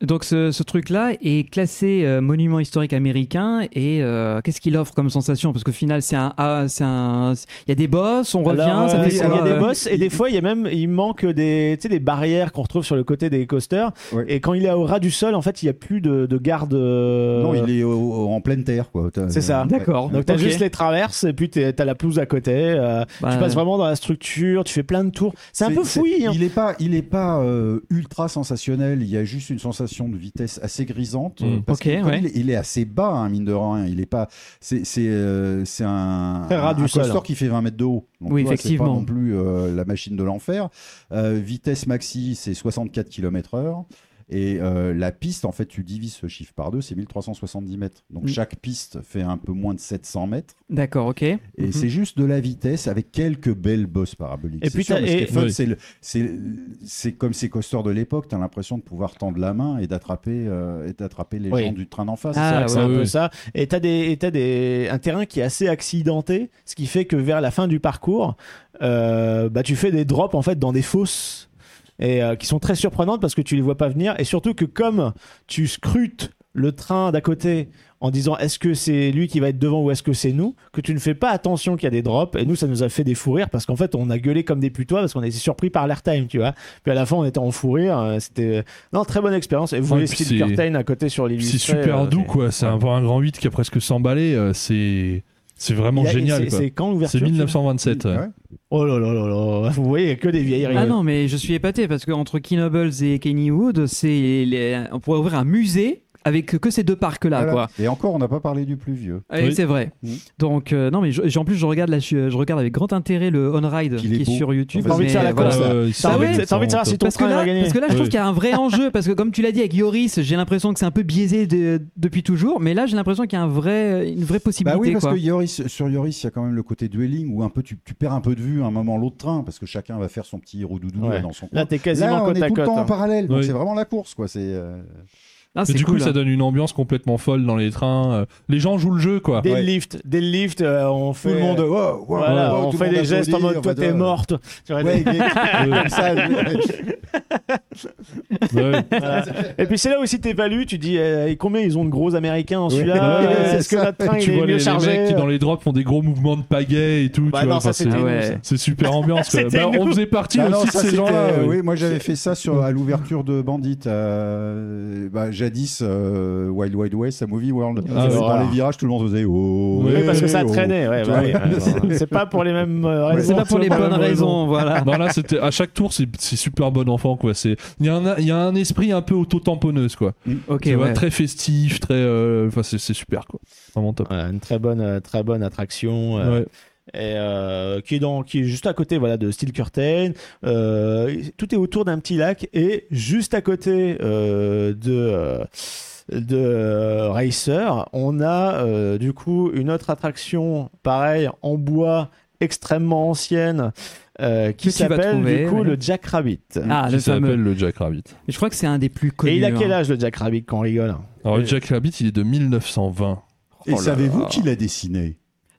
Donc ce, ce truc-là est classé euh, monument historique américain et euh, qu'est-ce qu'il offre comme sensation? Parce qu'au final, c'est un, ah, c'est un, il y a des boss, on revient, Alors, ça euh, fait il y a des boss et des fois il y a même il manque des tu sais des barrières qu'on retrouve sur le côté des coasters Ouais. et quand il est au ras du sol en fait il y a plus de, de garde euh, Non, il est au- au- en pleine terre. quoi. T'as- C'est ça. D'accord. donc t'as Ok. juste les traverses et puis t'es- t'as la pelouse à côté euh, Bah, tu passes vraiment dans la structure tu fais plein de tours c'est un peu fouillis hein. Il est pas, il est pas euh, ultra sensationnel. Il y a juste une sensation de vitesse assez grisante. Mm. parce Ok, que comme ouais. il, est, il est assez bas, hein, mine de rien. Il est pas. C'est, c'est, euh, c'est un, Très un, coaster hein. qui fait 20 mètres de haut. Donc, Oui, vois, effectivement. C'est pas non plus euh, la machine de l'enfer. Euh, vitesse maxi, c'est 64 km/h. Et euh, la piste, en fait, tu divises ce chiffre par deux, c'est 1370 mètres. Donc Mm. chaque piste fait un peu moins de 700 mètres. D'accord, ok. Et Mhm. c'est juste de la vitesse avec quelques belles bosses paraboliques. Et C'est puis c'est comme ces coasters de l'époque, tu as l'impression de pouvoir tendre la main et d'attraper euh, les Oui. gens du train d'en face. Ah, C'est vrai que c'est ouais, un peu ça. Et t'as des, et t'as des, un terrain qui est assez accidenté, ce qui fait que vers la fin du parcours, euh, bah, tu fais des drops en fait dans des fosses et euh, qui sont très surprenantes parce que tu les vois pas venir et surtout que comme tu scrutes le train d'à côté en disant est-ce que c'est lui qui va être devant ou est-ce que c'est nous que tu ne fais pas attention qu'il y a des drops et nous ça nous a fait des fous rires parce qu'en fait on a gueulé comme des putois parce qu'on a été surpris par l'airtime tu vois puis à la fin on était en fou rire euh, c'était non très bonne expérience et vous Ouais, voyez c'est- Curtain à côté sur l'illustré c'est super euh, doux, quoi. C'est un, un grand 8 qui a presque 100 balais. euh, c'est c'est vraiment a- génial, c'est- quand l'ouverture C'est tu- 1927. ouais. Ouais. Oh là là là là, vous voyez, il y a que des vieilles Ah non, mais je suis épaté parce qu'entre Keynobles et Kennywood, c'est les- on pourrait ouvrir un musée avec que ces deux parcs-là, Voilà. quoi. Et encore, on n'a pas parlé du plus vieux. Oui. C'est vrai. Mhm. Donc euh, non, mais je- en plus je regarde là, je, je regarde avec grand intérêt le On Ride qui est sur YouTube. T'as envie de faire la course, là. T'as Ah envie, ouais de- t'as envie de savoir si ton Parce que, là, gagner. parce que là, je trouve qu'il y a un vrai [LAUGHS] enjeu. Parce que comme tu l'as dit avec Yoris, j'ai l'impression que c'est un peu biaisé de- depuis toujours. Mais là, j'ai l'impression qu'il y a un vrai, une vraie possibilité. Bah oui, parce quoi. que Yoris, sur Yoris, il y a quand même le côté dueling où un peu tu, tu perds un peu de vue à un moment l'autre train parce que chacun va faire son petit roudoudou Ouais. dans son coin. Là, t'es quasiment Là, on côte est à tout le temps en hein. parallèle, donc c'est vraiment la course, quoi. C'est euh, Ah, Mais du cool, coup, ça hein. donne une ambiance complètement folle dans les trains. euh, Les gens jouent le jeu, quoi. Dès Ouais. le lift, dès le lift, euh, on fait. tout le monde. wow, wow, Voilà, wow, on tout fait des gestes en mode toi t'es morte. Ouais, des- [LAUGHS] comme ça. Ouais. voilà. Et puis c'est là aussi t'évalues, tu dis euh, et combien ils ont de gros américains en celui-là Ouais, euh, c'est Est-ce que ça. notre train tu il vois est les, mieux les chargé? mecs qui dans les drops font des gros mouvements de pagaie et tout. Bah tu non, vois, ça, enfin, c'était c'est ouais. super [LAUGHS] ambiance. Bah, on faisait partie Ah non, aussi de ça, ces gens-là. euh. Oui, moi j'avais fait ça sur, à l'ouverture de Bandit. euh, bah, jadis, euh, Wild Wild West à Movie World. Ah, dans les virages, tout le monde faisait oh. Oui, parce que ça oh. traînait, ouais, bah ouais. C'est pas pour les mêmes euh, raisons. C'est pas pour les bonnes raisons, voilà. Non, là, c'était à chaque tour, c'est super bon enfant, quoi. C'est il y, a un- il y a un esprit un peu auto-tamponneuse, quoi. Ok, Tu vois, ouais. très festif, très. euh, Enfin, c'est c'est super, quoi. Vraiment top. Voilà, une très bonne, euh, très bonne attraction. euh, Ouais. Et, euh, qui est dans qui est juste à côté voilà de Steel Curtain Euh, tout est autour d'un petit lac et juste à côté euh, de de euh, Racer on a euh, du coup une autre attraction pareil en bois extrêmement ancienne euh, qui s'appelle du coup ouais. le Jack Rabbit Ah, qui s'appelle le Jack Rabbit. Et Je crois que c'est un des plus connus. et il a quel hein. âge le Jack Rabbit quand on rigole? Alors, le Jack Rabbit, il est de 1920. Et Oh savez-vous qui l'a dessiné?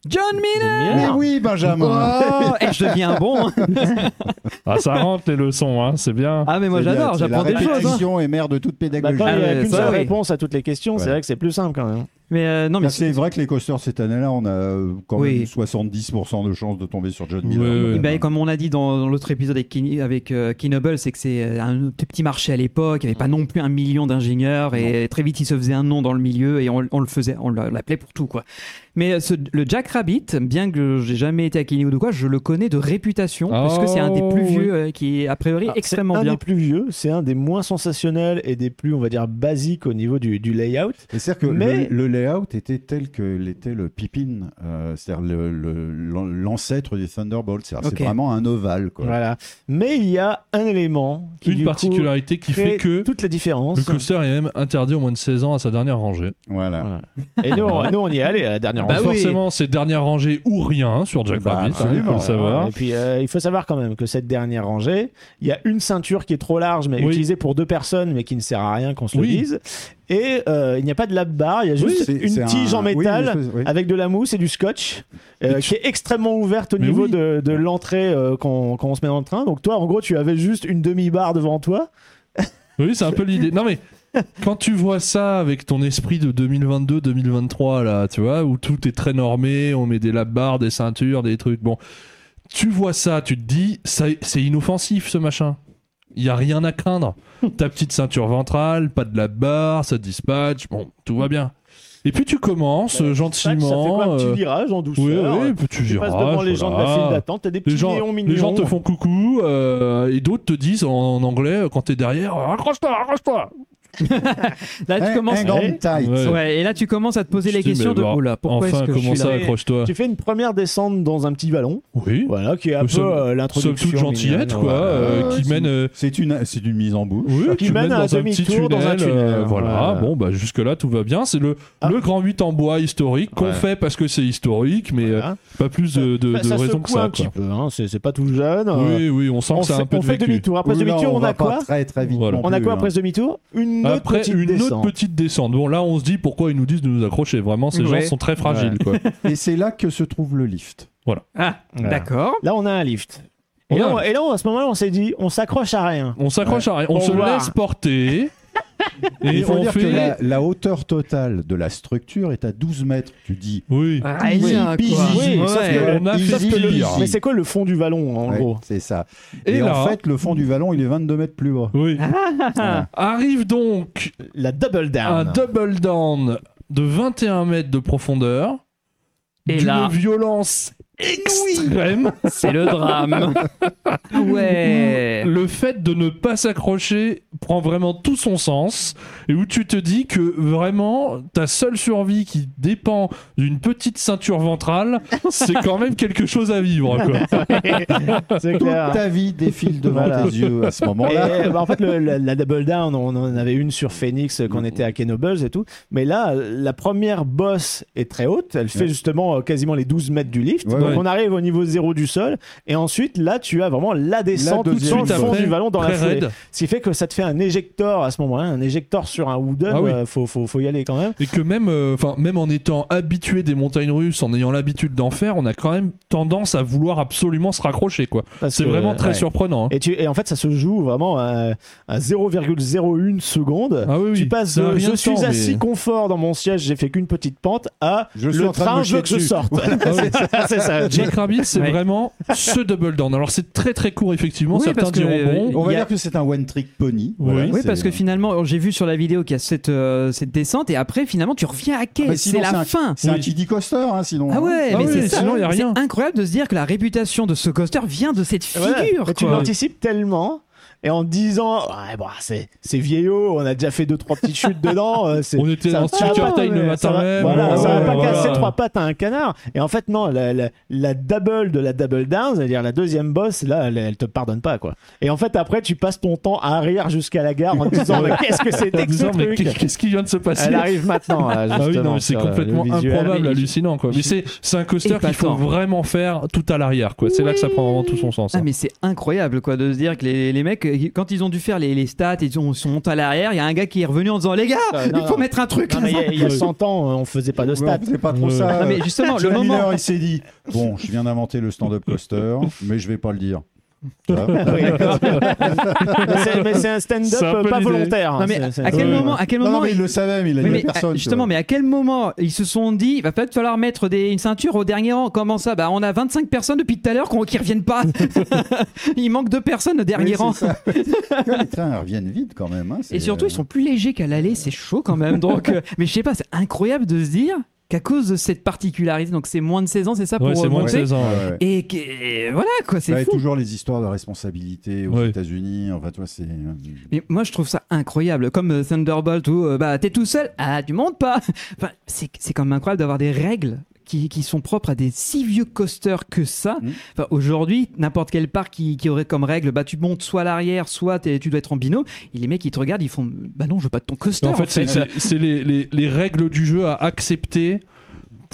John Miller Mais oui, Benjamin Oh, et [LAUGHS] je deviens bon. [LAUGHS] Ah, ça rentre les leçons, hein, c'est bien. Ah mais moi j'adore, j'apprends La des choses. hein. répétition est mère de toute bah, pédagogie. quand il n'y a qu'une seule oui. réponse à toutes les questions c'est vrai que c'est plus simple quand même Mais euh, non mais c'est vrai que les coasters cette année-là, on a euh, quand Oui. même 70% de chances de tomber sur John Miller. ouais. Eh ben, comme on a dit dans, dans l'autre épisode avec, Key- avec euh, Keynoble, c'est que c'est euh, un petit marché à l'époque, il n'y avait pas non plus un million d'ingénieurs et très vite il se faisait un nom dans le milieu et on, on le faisait, on l'appelait pour tout quoi. Mais ce- le Jack Rabbit, bien que j'ai jamais été à Kennywood ou quoi, je le connais de réputation parce que c'est un des plus Oh, vieux euh, qui est a priori Ah, extrêmement c'est un bien. des plus vieux, c'est un des moins sensationnels et des plus, on va dire, basiques au niveau du, du layout. Et C'est-à-dire que Mais- le, le layout était tel que l'était le Pippin, euh, c'est-à-dire le- le- l'an- l'ancêtre du Thunderbolt. C'est-à-dire Ok. c'est vraiment un ovale. Quoi. Voilà. Mais il y a un élément qui, Une du coup, particularité qui fait que toute la différence. le coaster est même interdit au moins de 16 ans à sa dernière rangée. Voilà. Voilà. Et nous, on, nous, on y est allé à la dernière Bah oui. Forcément, c'est dernière rangée ou rien sur Jack Bah, Rabbit, hein, il faut absolument. le savoir. Et puis, euh, il faut savoir quand même que cette dernière rangée, il y a une ceinture qui est trop large, mais Oui. utilisée pour deux personnes, mais qui ne sert à rien qu'on se Oui. le dise. Et euh, il n'y a pas de lap bar, il y a juste une tige un- en métal une espèce- oui. avec de la mousse et du scotch euh, tu- qui est extrêmement ouverte au Mais niveau oui. de, de l'entrée euh, quand, quand on se met dans le train. Donc toi, en gros, tu avais juste une demi-barre devant toi. [LAUGHS] Oui, c'est un peu l'idée. Non, mais quand tu vois ça avec ton esprit de 2022-2023, là, tu vois, où tout est très normé, on met des lap bars, des ceintures, des trucs. Bon, tu vois ça, tu te dis, ça- c'est inoffensif ce machin. Il y a rien à craindre. [LAUGHS] Ta petite ceinture ventrale, pas de lap bar, ça dispatch, bon, tout va bien. Et puis tu commences gentiment. Ça fait quoi un petit euh, virage en douceur oui, oui, puis tu Tu passes virages, devant les gens de la voilà. file d'attente, t'as des petits Les gens, néons mignons. les gens te font coucou euh, et d'autres te disent en, en anglais euh, quand t'es derrière accroche-toi, accroche-toi. [LAUGHS] Là, tu commences. Ouais. tight. Ouais. Ouais, et là, tu commences à te poser Je les dis, questions de bon, oula, pourquoi enfin, est-ce que je comment suis ça, là accroche-toi. Tu fais une première descente dans un petit ballon, Oui. voilà, qui est un peu euh, Somme l'introduction. toute gentillette, mignonne, quoi, voilà. euh, qui c'est- mène. euh, C'est une, c'est une mise en bouche. Oui, Qui mène dans un petit demi-tour tunnel. dans un tunnel, euh, voilà. voilà. Bon, bah jusque-là, tout va bien. C'est le, Ah. le grand 8 en bois historique qu'on fait parce que c'est historique, mais euh, pas plus de, de, Bah, de ça raison que ça. un petit peu, hein, c'est c'est pas tout jeune. Oui, oui, on sent que c'est fait, un peu on fait demi-tour. Après là, demi-tour, on, va a quoi très très vite On a quoi hein. après demi-tour? Une autre Après, petite une descente. autre petite descente. Bon, là, on se dit pourquoi ils nous disent de nous accrocher? Vraiment, ces Ouais. gens sont très fragiles. Quoi. Et c'est là que se trouve le lift. Ah, Voilà. d'accord. Là, on a un lift. Et là, un on- et là, on- à ce moment-là, on s'est dit, on s'accroche à rien. On s'accroche à rien. On se laisse porter. Et il faut on dire fait. que la, la hauteur totale de la structure est à 12 mètres. Tu dis. Oui. Quoi. easy. Oui, sauf Ouais. que le- on a easy, fait sauf que le- pire. Mais c'est quoi le fond du ballon, en Ouais, gros c'est ça. Et Et, là- en fait, le fond du vallon, il est 22 mètres plus bas. Oui. Ah, Arrive donc La double un down. double down de 21 mètres de profondeur. Et d'une là- violence extrême. c'est le drame. ouais. Le fait de ne pas s'accrocher prend vraiment tout son sens et où tu te dis que vraiment ta seule survie qui dépend d'une petite ceinture ventrale, c'est quand même quelque chose à vivre. Quoi. [LAUGHS] c'est Toute clair. ta vie défile devant Voilà. tes yeux à ce moment-là. Et, bah, en fait, le- la, la double down, on en avait une sur Phoenix euh, quand on était à Kenobles et tout. Mais là, la première bosse est très haute. Elle fait Ouais. justement euh, quasiment les 12 mètres du lift. Ouais, Donc ouais. on arrive au niveau zéro du sol. Et ensuite, là, tu as vraiment la descente tout le Suite fond du ballon dans la foulée. raide. Ce qui fait que ça te fait un éjector à ce moment-là. Un éjector sur un wooden. Ah oui. euh, faut, faut, faut y aller quand même. Et que même, euh, enfin, même en étant habitué des montagnes russes, en ayant l'habitude d'en faire, on a quand même tendance à vouloir absolument se raccrocher. quoi. C'est vraiment très ouais. surprenant. hein. Et, tu, et en fait, ça se joue vraiment à, à 0,01 seconde. Ah oui, oui. Tu passes de je de suis temps, mais- assis confort dans mon siège, j'ai fait qu'une petite pente à Je suis le en train de je veux que je dessus. sorte. [LAUGHS] c'est ça, ça. Jack Rabbit, c'est Ouais. vraiment ce double down. Alors c'est très très court effectivement. Oui, Certains diront euh, bon. On va a- dire que c'est un one trick pony. Oui. Parce que finalement, j'ai vu sur la vidéo qu'il y a cette, euh, cette descente et après, finalement, tu reviens à quai. Ah, c'est la un- fin. C'est un kiddie coaster, hein, sinon. Ah ouais, Ah mais oui, c'est ça. sinon, il y a rien. C'est incroyable de se dire que la réputation de ce coaster vient de cette figure. Tu l'anticipes tellement. Et en disant, ouais, bon, c'est, c'est vieillot, on a déjà fait deux, trois petites chutes dedans. euh, c'est- [LAUGHS] On était dans Time le matin ça va- même, Voilà, ouais, ça va ouais, pas voilà. casser trois pattes à un canard. Et en fait, non, la, la, la double de la double down, c'est-à-dire la deuxième boss, là, elle, elle te pardonne pas, quoi. Et en fait, après, tu passes ton temps à arrière jusqu'à la gare en te disant, [LAUGHS] mais qu'est-ce que En c'était que ce disant, mais truc qu'est- qu'est-ce qui vient de se passer Elle arrive maintenant, là, [LAUGHS] Ah oui, non, mais c'est euh, complètement improbable, hallucinant quoi. Mais c'est c'est un coaster qu'il faut vraiment faire tout à l'arrière quoi. C'est là que ça prend vraiment tout son sens. Ah hein. mais c'est incroyable quoi de se dire que les, les mecs euh, quand ils ont dû faire les, les stats et ils ont- sont montés à l'arrière il y a un gars qui est revenu en disant les gars Euh, non, il faut non. mettre un truc Non, mais il y a- il y, a [LAUGHS] Ouais. 100 ans, on faisait pas de Ouais, stats. c'est pas trop Ouais. ça. Non, mais justement, le moment- Miller, il s'est dit Bon, je viens d'inventer le stand-up coaster, [LAUGHS] mais je vais pas le dire. [LAUGHS] Vois mais c'est- un stand-up euh, pas l'idée. volontaire. Non, mais C'est- c'est- à quel Ouais. moment à quel moment non, mais il le savait, mais il a dit mais, à personne. euh, tu justement, mais à quel moment ils se sont dit, il va peut-être falloir mettre des, une ceinture au dernier rang Comment ça? Bah, on a 25 personnes depuis tout à l'heure qu'on- qui reviennent pas. [LAUGHS] il manque deux personnes au dernier Oui, rang. ça. les trains reviennent vite quand même. hein, c'est- Et surtout, ils sont plus légers qu'à l'aller, c'est chaud quand même. Donc, [LAUGHS] euh, mais je sais pas, c'est incroyable de se dire qu'à cause de cette particularité, donc c'est moins de 16 ans, c'est ça pour Ouais, c'est moins de remonter 16 ans. ouais. Ouais, ouais. Et voilà quoi, c'est et fou. toujours les histoires de responsabilité aux Ouais. États-Unis. Enfin, toi, c'est. Mais moi, je trouve ça incroyable. Comme euh, Thunderbolt où euh, bah, t'es tout seul, ah, tu montes pas. [LAUGHS] Enfin, c'est c'est quand même incroyable d'avoir des règles. Qui, qui sont propres à des si vieux coasters que ça. Mm. Enfin, Aujourd'hui, n'importe quel parc qui, qui aurait comme règle, bah, tu montes soit à l'arrière, soit tu dois être en binôme. Et les mecs, ils te regardent, ils font Bah non, je veux pas de ton coaster. En fait, c'est- c'est c'est les, les- les règles du jeu à accepter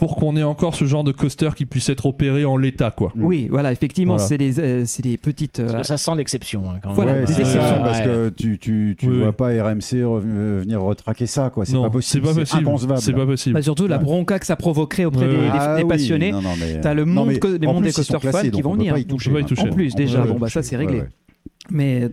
pour qu'on ait encore ce genre de coaster qui puisse être opéré en l'état quoi. Oui, voilà, effectivement, Voilà. c'est des, euh, c'est des petites. euh, ça sent l'exception. hein, quand Voilà, même. Ouais, c'est parce que tu, tu, tu Oui, vois pas RMC euh, venir retraquer ça, quoi. C'est pas possible. C'est pas possible. inconcevable. C'est pas possible. bah, surtout la bronca que ça provoquerait auprès Ouais, des, des- Ah des oui, passionnés. non, non, mais- T'as le monde des mondes coasters fans qui vont venir. En plus, déjà, bon, bah ça c'est réglé. Mais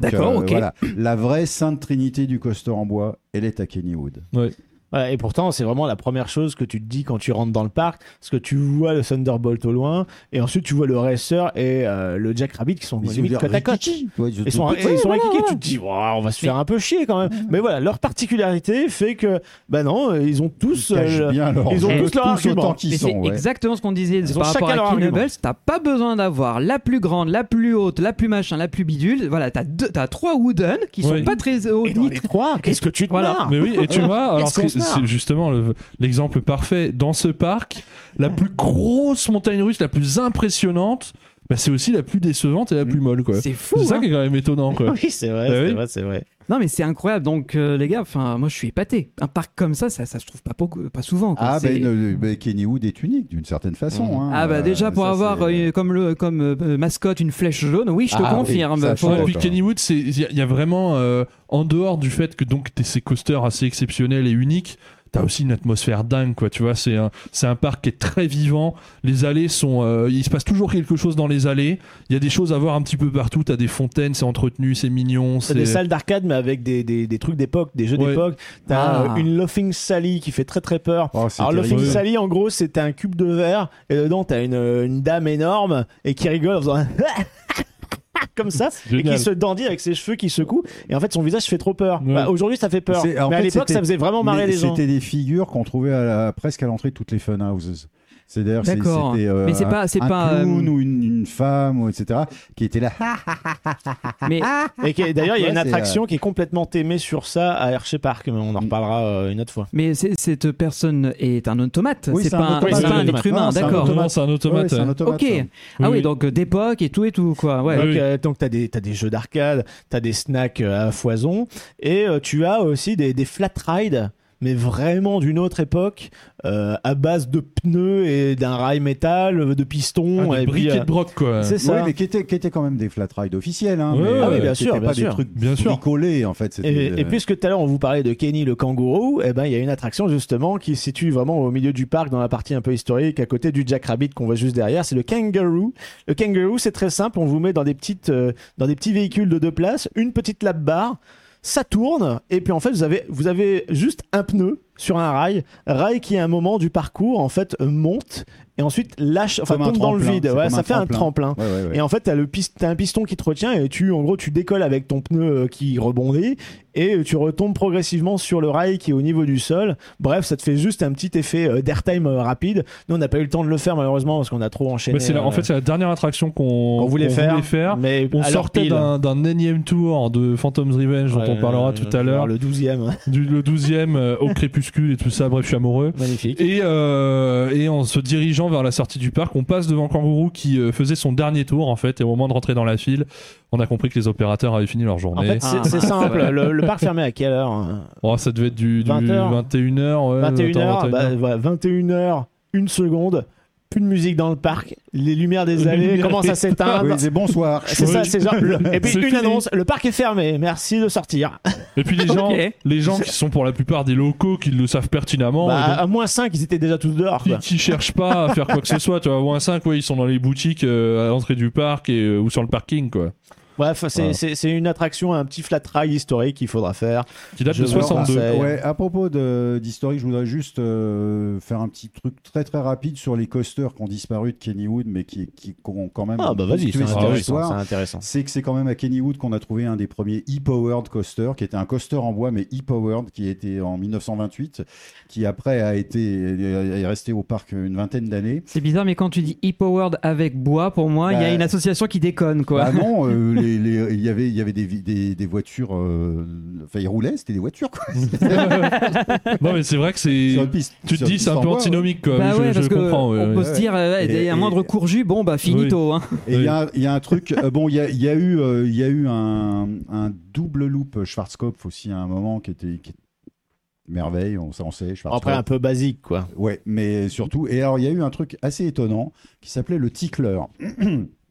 d'accord, ok. La vraie sainte trinité du coaster en bois, elle est à Kennywood. Ouais. Voilà, et pourtant, c'est vraiment la première chose que tu te dis quand tu rentres dans le parc, parce que tu vois le Thunderbolt au loin, et ensuite tu vois le Racer et euh, le Jack Rabbit qui sont limite ils côte à côte. Ouais, ils sont, ont- ils sont voilà, tu te dis, Ouah, on va se faire un peu chier quand même. Mais voilà, leur particularité fait que, bah non, ils ont tous, Ils euh, bien leur ils ont tous leur tous argument. autant qu'ils Mais c'est sont. ouais. exactement ce qu'on disait Ils par rapport à. Knuckles. T'as pas besoin d'avoir la plus grande, la plus haute, la plus machin, la plus bidule. Voilà, t'as deux, t'as trois wooden qui sont Oui. pas très hauts Et dans ni les trois, qu'est-ce que tu te Voilà. Mais oui, et tu vois, alors c'est justement le- l'exemple parfait. Dans ce parc, la plus grosse montagne russe, la plus impressionnante, bah, c'est aussi la plus décevante et la plus molle. C'est fou. C'est ça hein. qui est quand même étonnant. Quoi. [LAUGHS] Oui, c'est vrai, Bah c'est oui. vrai, c'est vrai. Non mais c'est incroyable. Donc euh, les gars, enfin moi je suis épaté. Un parc comme ça, ça, ça se trouve pas beaucoup, pas souvent. quoi. Ah, C'est- ben, le- ben, Kennywood est unique d'une certaine façon. hein. Ah bah déjà Euh, pour ça, avoir c'est- euh, comme le comme euh, mascotte une flèche jaune, oui je te Ah oui, confirme. Faut- et puis quoi. Kennywood, c'est- il y, y a vraiment, euh, en dehors du fait que donc t'es ces coasters assez exceptionnels et uniques, t'as aussi une atmosphère dingue, quoi. Tu vois, c'est un, c'est un parc qui est très vivant. Les allées sont, euh, il se passe toujours quelque chose dans les allées. Il y a des choses à voir un petit peu partout. T'as des fontaines, c'est entretenu, c'est mignon. C'est des salles d'arcade, mais avec des, des, des trucs d'époque, des jeux Ouais. d'époque. T'as Ah. euh, une Laughing Sally qui fait très très peur. Oh, Alors, terrible. Laughing. Sally, en gros, c'est un cube de verre, et dedans, t'as une, une dame énorme, et qui rigole en faisant [LAUGHS] comme ça, [LAUGHS] et qui se dandine avec ses cheveux qui secouent, et en fait, son visage fait trop peur. Ouais. Bah, Aujourd'hui, ça fait peur. Mais à l'époque, ça faisait vraiment marrer les gens. C'était des figures qu'on trouvait à la- presque à l'entrée de toutes les fun houses. C'est d'ailleurs c'était euh, Mais c'est pas- c'est un pas, clown euh, ou une, une femme ou etc qui était là. [LAUGHS] Mais Et d'ailleurs, il y a une c'est, attraction qui est complètement aimée sur ça à Hershey Park, mais on en reparlera euh, une autre fois. mais c'est- cette personne est un automate. Oui, c'est pas un être humain, non, c'est un d'accord. C'est un automate. c'est un ouais. automate. Ok. ça. Ah oui, oui. donc euh, d'époque et tout et tout quoi. Ouais. Donc, Oui. euh, donc t'as des, t'as des jeux d'arcade, t'as des snacks euh, à foison, et euh, tu as aussi des, des flat rides, mais vraiment d'une autre époque, euh, à base de pneus et d'un rail métal, de pistons. Ah, des et puis, euh, de broc, quoi. c'est ça. Ouais, mais qui étaient, qui étaient quand même des flat rides officiels. Hein, Ouais, mais, ouais, euh, oui, bien qui sûr, bien pas sûr. des trucs Bien sûr. bricolés en fait. Et, et euh, puisque tout à l'heure on vous parlait de Kenny le kangourou, eh ben il y a une attraction justement qui se situe vraiment au milieu du parc dans la partie un peu historique à côté du Jack Rabbit qu'on voit juste derrière, c'est le kangaroo. Le kangaroo c'est très simple, on vous met dans des petites euh, dans des petits véhicules de deux places, une petite lap bar, ça tourne et puis en fait vous avez vous avez juste un pneu sur un rail, rail qui à un moment du parcours en fait monte et ensuite lâche enfin tombe dans le vide, ouais, ça un fait un tremplin. Ouais, ouais, ouais. Et en fait, t'as le piste, t'as un piston qui te retient et tu, en gros, tu décolles avec ton pneu euh, qui rebondit et tu retombes progressivement sur le rail qui est au niveau du sol. Bref, ça te fait juste un petit effet euh, d'airtime euh, rapide. Nous, on n'a pas eu le temps de le faire malheureusement parce qu'on a trop enchaîné. Mais c'est la- en fait, c'est la dernière attraction qu'on voulait, faire, mais On sortait d'un énième tour de Phantom's Revenge dont Ouais, on parlera euh, tout à l'heure, Le 12e. du le 12e euh, au crépuscule et tout ça. Bref, je suis amoureux. Magnifique. Et, euh, et en se dirigeant vers la sortie du parc, on passe devant Kangourou qui euh, faisait son dernier tour en fait. Et au moment de rentrer dans la file, on a compris que les opérateurs avaient fini leur En journée. fait, c'est Ah. c'est simple. [LAUGHS] Le, le parc fermé à quelle heure hein Oh, ça devait être du, du 20 heures. 21h. Ouais, 21h, 21h. bah, voilà, 21h, une seconde, plus de musique dans le parc, les lumières des allées commencent à s'éteindre. Oui, c'est bonsoir. [LAUGHS] C'est ça, c'est [LAUGHS] le- Et puis une fini. annonce, le parc est fermé, merci de sortir. Et puis les [LAUGHS] gens, les gens qui sont pour la plupart des locaux qui le savent pertinemment. Bah, donc, à moins 5, ils étaient déjà tous dehors. qui, Quoi. qui cherchent pas à faire quoi que ce soit. Tu vois, moins 5, ouais, ils sont dans les boutiques euh, à l'entrée du parc et, euh, ou sur le parking, quoi. Bref, c'est Voilà. une attraction, un petit flat ride historique qu'il faudra faire. Qui date Je de vous 62. conseille. Ouais, à propos d'historique, je voudrais juste euh, faire un petit truc très très rapide sur les coasters qui ont disparu de Kennywood, mais qui, qui, qui ont quand même. Ah bah vas-y, c'est intéressant. C'est que c'est quand même à Kennywood qu'on a trouvé un des premiers e-powered coasters, qui était un coaster en bois, mais e-powered, qui était en 1928, qui après a été est resté au parc une vingtaine d'années. C'est bizarre, mais quand tu dis e-powered avec bois, pour moi, il y a Bah, une association qui déconne quoi. Bah non, euh, [LAUGHS] les- les- il y avait il y avait des, des, des voitures, euh, enfin ils roulaient, c'était des voitures quoi. [LAUGHS] non, mais c'est vrai que c'est. Sur une piste- Tu te sur dis, c'est un peu bois, antinomique, quoi. Bah je, ouais, je parce que comprends. ouais, on peut se dire, euh, ouais, Et- un moindre courju, bon bah finito. Hein. Et il y, a- il y a un truc, euh, bon, il y a, il y a eu, euh, il y a eu un, un double loop Schwarzkopf aussi à un moment qui était, qui- merveille, on, ça on sait. Schwarzkopf. Après, un peu basique, quoi. Ouais, mais surtout, et alors il y a eu un truc assez étonnant qui s'appelait le tickler. [CLEARS THROAT]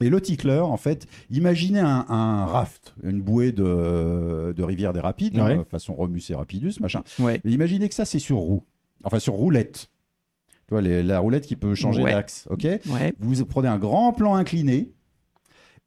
Et le tickler, en fait, imaginez un, un raft, une bouée de, de rivière des rapides, Ouais. hein, façon Romus et Rapidus, machin. Ouais. Mais imaginez que ça, c'est sur roue. Enfin, sur roulette. Tu vois, les- la roulette qui peut changer Ouais. d'axe, ok? Vous prenez un grand plan incliné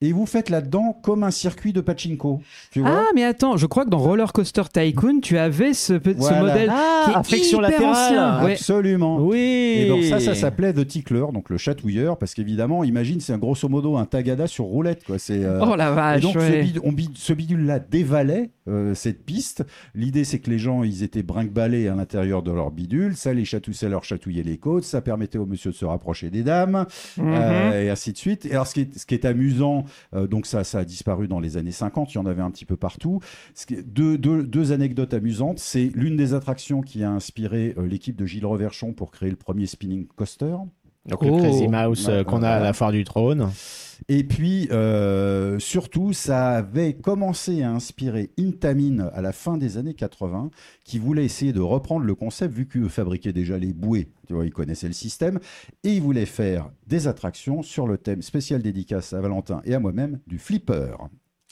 et vous faites là-dedans comme un circuit de pachinko. Tu vois Ah, mais attends, je crois que dans Roller Coaster Tycoon, tu avais ce, pe- ce Voilà. modèle Ah, qui est hyper latérale. ancien. Ouais. Absolument. Oui. Et donc ça, ça s'appelait The Tickler, donc le chatouilleur, parce qu'évidemment, imagine, c'est un grosso modo un tagada sur roulette, quoi. C'est euh, Oh la et vache, donc ce, ouais. bid- on bid- ce bidule-là dévalait euh, cette piste. L'idée, c'est que les gens, ils étaient brinque-ballés à l'intérieur de leur bidule. Ça les chatoussait, leur chatouillait les côtes. Ça permettait au monsieur de se rapprocher des dames, Mhm. euh, et ainsi de suite. Et alors, ce qui est, ce qui est amusant, euh, donc ça, ça a disparu dans les années 50. Il y en avait un petit peu partout. Ce qui est- deux, deux, deux anecdotes amusantes. C'est l'une des attractions qui a inspiré euh, l'équipe de Gilles Reverchon pour créer le premier spinning coaster. Donc le Oh. Crazy Mouse euh, qu'on a à la foire du trône. Et puis, euh, surtout, ça avait commencé à inspirer Intamin à la fin des années 80, qui voulait essayer de reprendre le concept, vu qu'ils fabriquaient déjà les bouées, tu vois, ils connaissaient le système, et ils voulaient faire des attractions sur le thème spécial dédicace à Valentin et à moi-même du flipper.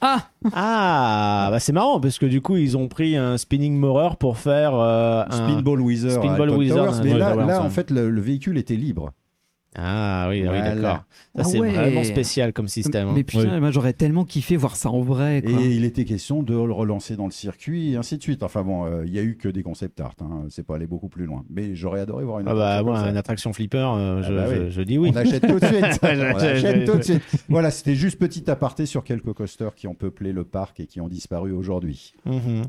Ah, Ah, bah c'est marrant parce que du coup ils ont pris un spinning morer pour faire euh, un Spinball Wizard. à Spinball mais là, en fait, le, le véhicule était libre. Ah oui, oui Voilà. d'accord. Ça Ah c'est ouais. vraiment spécial comme système. hein. mais putain, moi j'aurais tellement kiffé voir ça en vrai. Quoi. Et il était question de le relancer dans le circuit et ainsi de suite. Enfin bon, euh, il y a eu que des concept art. Hein. C'est pas allé beaucoup plus loin. Mais j'aurais adoré voir une. Ah bah attraction moi comme ça. une attraction flipper, euh, je, Ah bah je- oui. je dis oui. On achète tout de suite. [LAUGHS] On achète tout de suite. Voilà, c'était juste petit aparté sur quelques coasters qui ont peuplé le parc et qui ont disparu aujourd'hui. Mhm.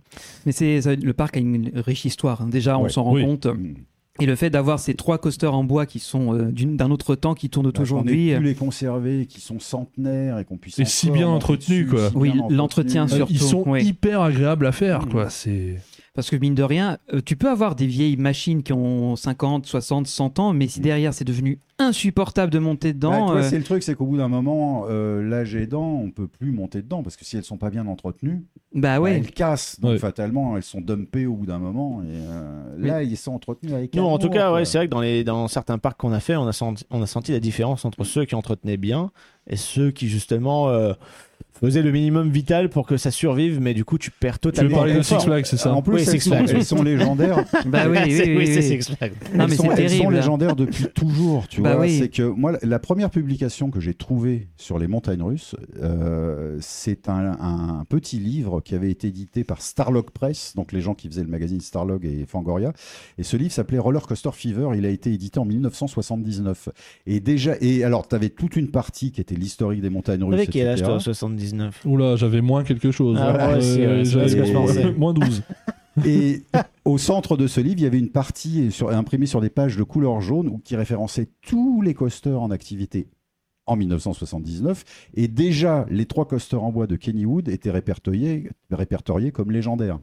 Mais c'est le parc a une riche histoire. hein. Déjà, on Ouais. s'en rend Oui. compte. Mm. Et le fait d'avoir ces trois coasters en bois qui sont euh, d'un autre temps, qui tournent Bah, aujourd'hui. qu'on ait euh, pu les conserver, qui sont centenaires et qu'on puisse. Et si bien entretenus, quoi. si Oui, l'entretien entretenus. surtout. Ils sont ouais. hyper agréables à faire, Mm. quoi. C'est. Parce que mine de rien, euh, tu peux avoir des vieilles machines qui ont 50, 60, 100 ans, mais si derrière c'est devenu insupportable de monter Bah, dedans. vois, euh, c'est le truc, c'est qu'au bout d'un moment, euh, l'âge aidant, on peut plus monter dedans parce que si elles sont pas bien entretenues, bah bah, ouais. elles cassent. Donc Ouais. fatalement, elles sont dumpées au bout d'un moment. Et euh, là, ils sont entretenus avec. Non, en tout cas, ouais, c'est vrai que dans, les, dans certains parcs qu'on a fait, on a, senti, on a senti la différence entre ceux qui entretenaient bien et ceux qui justement faisaient le minimum vital pour que ça survive, mais du coup tu perds Tu veux totalement. parler le de Six. Flags, c'est ça En plus, Oui, Six sont, Flags. elles sont légendaires. [LAUGHS] Bah oui, oui, C'est- oui, oui, c'est oui. Six Flags. Non, elles mais sont, elles sont terrible. légendaires depuis [LAUGHS] toujours, tu Bah vois. oui. C'est que moi, la- première publication que j'ai trouvée sur les montagnes russes, euh, c'est un, un petit livre qui avait été édité par Starlog Press, donc les gens qui faisaient le magazine Starlog et Fangoria. Et ce livre s'appelait Roller Coaster Fever. Il a été édité en 1979. Et déjà, et alors, tu avais toute une partie qui était l'historique des montagnes russes. Vous savez quel âge etc. toi 79 Oula, j'avais moins quelque chose. Ah, moi aussi, ouais, c'est j'avais- ce que je pensais. [LAUGHS] moins 12. Et au centre de ce livre, il y avait une partie sur, imprimée sur des pages de couleur jaune où, qui référençait tous les coasters en activité en 1979. Et déjà, les trois coasters en bois de Kennywood étaient répertoriés, répertoriés comme légendaires.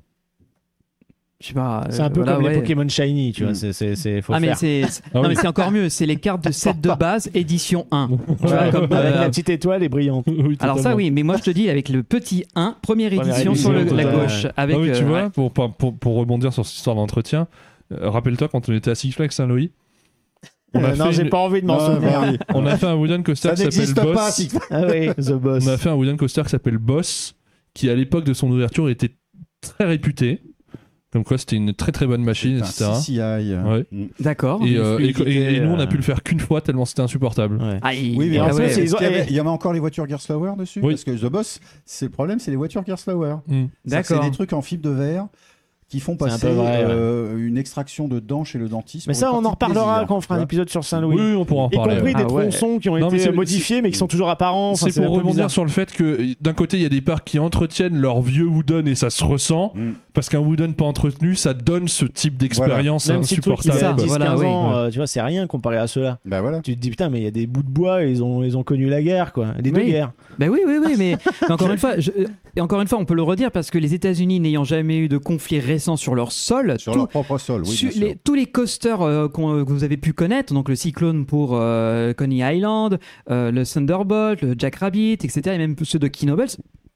Je sais pas. C'est euh, un peu voilà, comme les. Pokémon Shiny, tu vois. Mm. C'est, c'est, c'est- faut Ah mais faire. c'est Ah non, oui. mais c'est encore mieux, c'est les cartes de set de base édition 1. Tu vois, comme, Avec euh, la petite étoile et brillante. [LAUGHS] Oui, Alors ça oui, mais moi je te dis avec le petit 1, première Première édition sur le- la gauche avec Ah oui, tu euh, vois, ouais. pour, pour, pour- pour rebondir sur cette histoire d'entretien, euh, rappelle-toi quand on était à Six Flags Saint-Louis, on a Euh, non, fait j'ai une- pas envie de m'en Non, souvenir. bah oui. on a fait un wooden coaster Ça qui s'appelle n'existe pas, Boss. Six Flags. Ah oui, The Boss. On a fait un wooden coaster qui s'appelle Boss, qui à l'époque de son ouverture était très réputé. Comme quoi, c'était une très très bonne machine, etc. CCI. Ouais. Mm. D'accord. Et, euh, et, fluidité, et- et nous, on a euh, pu le faire qu'une fois tellement c'était insupportable. Ouais. Ah, il- Oui, mais ah en ouais. il, y avait, eh. il y avait encore les voitures Gerstlauer dessus Oui. Parce que The Boss, c'est le problème, c'est les voitures Gerstlauer. Mm. Ça, C'est D'accord. des trucs en fibre de verre qui font un passer ouais. euh, une extraction de dents chez le dentiste. Mais ça, on en reparlera quand on fera un épisode sur Oui, Saint-Louis. oui, on pourra en Y parler. compris ouais. des Ah ouais. tronçons qui ont Non, été modifiés mais qui sont toujours apparents. Enfin, C'est pour rebondir sur le fait que d'un côté il y a des parcs qui entretiennent leur vieux wooden et ça se ressent Mm. Parce qu'un wooden pas entretenu ça donne ce type d'expérience si il insupportable. 10, voilà, 15 oui. ans, euh, tu vois, c'est rien comparé à ceux-là. Bah voilà. Tu te dis putain, mais il y a des bouts de bois, ils ont, ils ont connu la guerre, quoi. Les deux guerres. Ben oui, oui, oui, mais, [LAUGHS] mais encore une fois, je- et encore une fois, on peut le redire parce que les États-Unis n'ayant jamais eu de conflit récent sur leur sol, Sur tout- leur propre sol, oui. su- les- tous les coasters euh, qu'on- que vous avez pu connaître, donc le Cyclone pour euh, Coney Island, euh, le Thunderbolt, le Jack Rabbit, etc., et même ceux de Kinobles,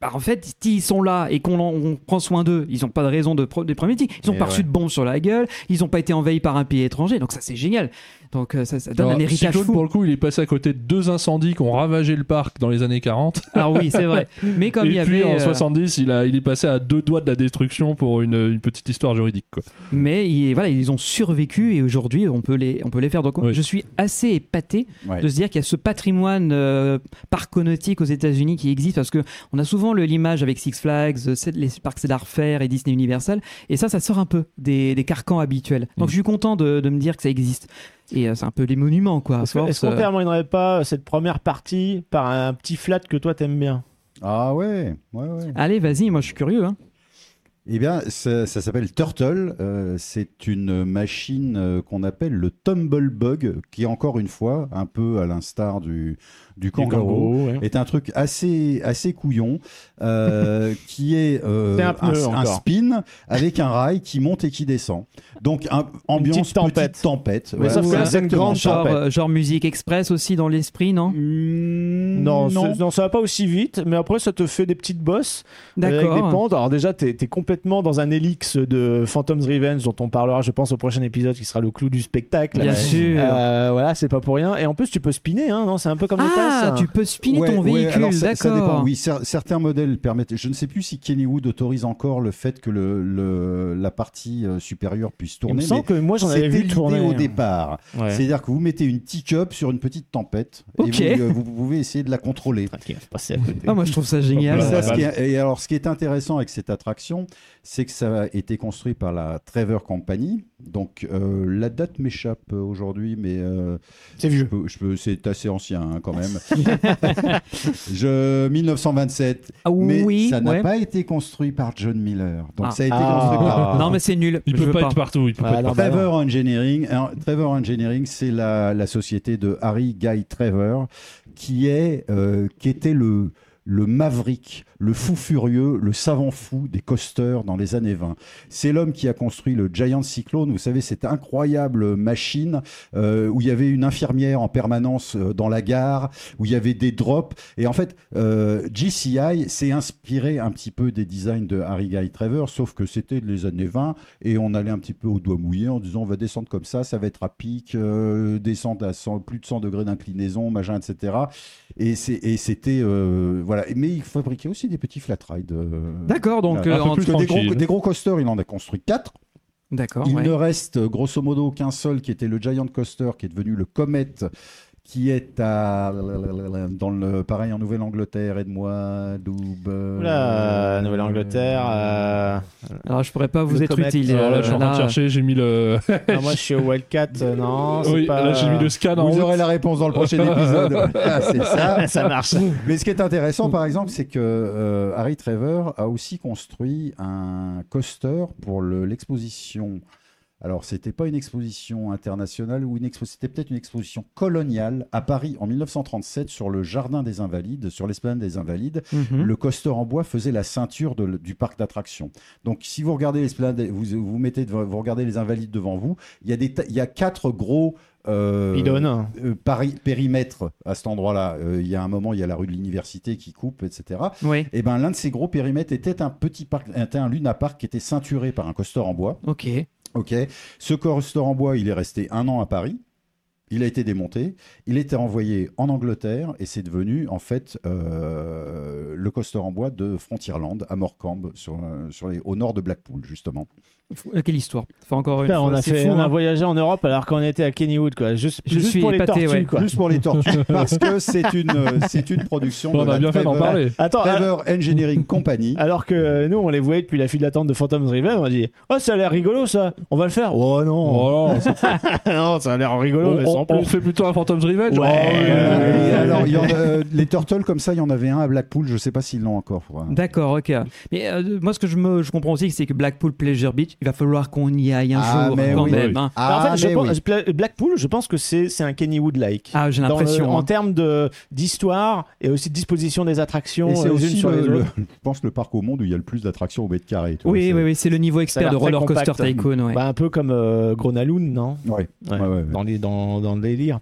bah, en fait, s'ils sont là et qu'on en- on prend soin d'eux, ils n'ont pas de raison de, pro- de Ils n'ont pas ouais. reçu de bombes sur la gueule, ils n'ont pas été envahis par un pays étranger, donc ça c'est génial. Donc euh, ça, ça donne Alors, un héritage Cyclone, fou. pour le coup, il est passé à côté de deux incendies qui ont ravagé le parc dans les années 40. Ah oui, c'est vrai. [LAUGHS] Mais comme et il y puis avait, en euh, 70, il, a, il est passé à deux doigts de la destruction pour une, une petite histoire juridique. Quoi. mais ils, voilà, ils ont survécu et aujourd'hui on peut les, on peut les faire. Donc Oui. je suis assez épaté Ouais. de se dire qu'il y a ce patrimoine euh, parconautique aux États-Unis qui existe parce que on a souvent le- l'image avec Six Flags, euh, les parcs Cedar Fair et Disney Universal, et ça, ça sort un peu des, des carcans habituels. Donc Mm. je suis content de, de me dire que ça existe. Et euh, c'est un peu les monuments, quoi. Est-ce qu'on euh, terminerait pas cette première partie par un petit flat que toi t'aimes bien? Ah ouais, ouais, ouais. Allez, vas-y, moi je suis curieux. Hein. Eh bien, ça, ça s'appelle Turtle. Euh, c'est une machine euh, qu'on appelle le Tumblebug, qui encore une fois, un peu à l'instar du, du kangaroo, kangourou, ouais. est un truc assez, assez couillon, euh, [LAUGHS] qui est euh, un pneu un, encore. spin avec un rail qui monte et qui descend. Donc, un, ambiance petite tempête. petite tempête. Mais sauf que là, c'est une grande. Genre, genre musique express aussi dans l'esprit, non? Mm, Non, non. non, ça va pas aussi vite, mais après ça te fait des petites bosses avec des D'accord. pentes. Alors déjà, t'es es complètement dans un élix de Phantom's Revenge dont on parlera, je pense, au prochain épisode qui sera le clou du spectacle. Bien sûr. Euh, voilà, c'est pas pour rien. Et en plus, tu peux spinner, hein, non C'est un peu comme les Ah, tasses. tu peux spinner Ouais, ton ouais, véhicule, d'accord. Oui, cer- certains modèles permettent. Je ne sais plus si Kennywood autorise encore le fait que le, le- la partie euh, supérieure puisse Il me tourner. semble mais que moi j'en avais c'était vu tourner. au départ. Ouais. C'est-à-dire que vous mettez une teacup sur une petite tempête Ok. et vous, euh, vous pouvez essayer de la contrôler. Ah, moi je trouve ça génial. Ça, Ouais, ce ouais. qui est- et alors, ce qui est intéressant avec cette attraction, c'est que ça a été construit par la Trevor Company. Donc, euh, la date m'échappe euh, aujourd'hui, mais euh, C'est je vieux. peux- je peux- c'est assez ancien hein, quand même. [LAUGHS] je, 1927. Ah Mais oui, ça n'a ouais. pas été construit par John Miller. Donc, Ah. ça a été Ah. construit par. Non, mais c'est nul. Il Je peut pas, être partout. Il peut Ah, pas être non, partout. bah Trevor Engineering. Alors, Trevor Engineering, c'est la, la société de Harry Guy Trevor, qui est euh, qui était le le maverick, le fou furieux, le savant fou des coasters dans les années 20. C'est l'homme qui a construit le Giant Cyclone, vous savez, cette incroyable machine euh, où il y avait une infirmière en permanence euh, dans la gare, où il y avait des drops. Et en fait, euh, GCI s'est inspiré un petit peu des designs de Harry Guy Trevor, sauf que c'était les années 20 et on allait un petit peu au doigt mouillé en disant on va descendre comme ça, ça va être à pic, descendre à 100 plus de 100 degrés d'inclinaison, machin, etc. Et c'était euh, voilà. Mais il fabriquait aussi des petits flat rides. euh, D'accord, donc. voilà. euh, en- des gros, des gros coasters, il en a construit quatre. D'accord. Il ouais. ne reste grosso modo qu'un seul qui était le Giant Coaster, qui est devenu le Comet, qui est à dans le pareil en Nouvelle-Angleterre, aide-moi, Doub. euh, Oula, Nouvelle-Angleterre. euh, Alors je pourrais pas vous Le être utile. Alors là, je suis en train de chercher. J'ai mis le. [LAUGHS] ah, moi, je suis au Wildcat. euh, non, oui, pas. là, j'ai mis le scan en Vous aurez la réponse dans le prochain [LAUGHS] épisode. Ah, c'est ça. [LAUGHS] ça marche. Mais ce qui est intéressant, par exemple, c'est que euh, Harry Trevor a aussi construit un coaster pour le- l'exposition. Alors, c'était pas une exposition internationale ou une c'était peut-être une exposition coloniale à Paris en 1937 sur le jardin des Invalides, sur l'esplanade des Invalides. Mhm. Le coaster en bois faisait la ceinture de- du parc d'attractions. Donc, si vous regardez l'esplanade, vous, vous mettez, vous regardez les Invalides devant vous, il y a des, il y a quatre gros euh, euh, pari- périmètres à cet endroit-là. Euh, il y a un moment, il y a la rue de l'université qui coupe, etc. Oui, Et ben, l'un de ces gros périmètres était un petit parc, était un Luna Park qui était ceinturé par un coaster en bois. ok. Ok. Ce en bois, il est resté un an à Paris. Il a été démonté. Il été envoyé en Angleterre et c'est devenu en fait euh, le coaster en bois de Frontierland à Morecambe, euh, au nord de Blackpool justement. Euh, Quelle histoire. Enfin, encore une fois, on a, c'est fait, fou, on a hein. voyagé en Europe alors qu'on était à Kennywood, quoi. Juste, Je juste suis pour les tortues, ouais. quoi. Juste pour les tortues, [LAUGHS] parce que c'est une, euh, c'est une production On de a bien fait d'en parler. Attends, alors, Trevor Engineering [LAUGHS] Company. alors que euh, nous, on les voyait depuis la file d'attente de Phantom's Revenge, on a dit Oh, ça a l'air rigolo, ça. On va le faire. Oh non. Oh, [LAUGHS] non, ça a l'air rigolo, mais on, sans on- plus. on fait plutôt un Phantom's. Ouais. Euh, alors, y en a, euh, les Turtles comme ça, il y en avait un à Blackpool. Je sais pas s'ils l'ont encore. faudra- D'accord, ok. Mais euh, moi, ce que je, me, je comprends aussi, c'est que Blackpool Pleasure Beach, il va falloir qu'on y aille un Ah, jour mais quand oui. même. Oui. hein. Ah, Alors, en fait, je mais pense- oui. Pla- Blackpool, je pense que c'est un Kennywood-like. Ah, j'ai l'impression. En hein. termes d'histoire et aussi de disposition des attractions c'est euh, les unes aussi, sur le, les le- autres. [LAUGHS] je pense, le parc au monde où il y a le plus d'attractions au mètre carré. tu vois, Oui, c'est- oui, oui, c'est le niveau expert de Roller Coaster compact. Tycoon. Ouais. Bah, un peu comme euh, Gronaloon, non? Ouais, Ouais, ouais, ouais, ouais. Dans, les, dans, dans le délire.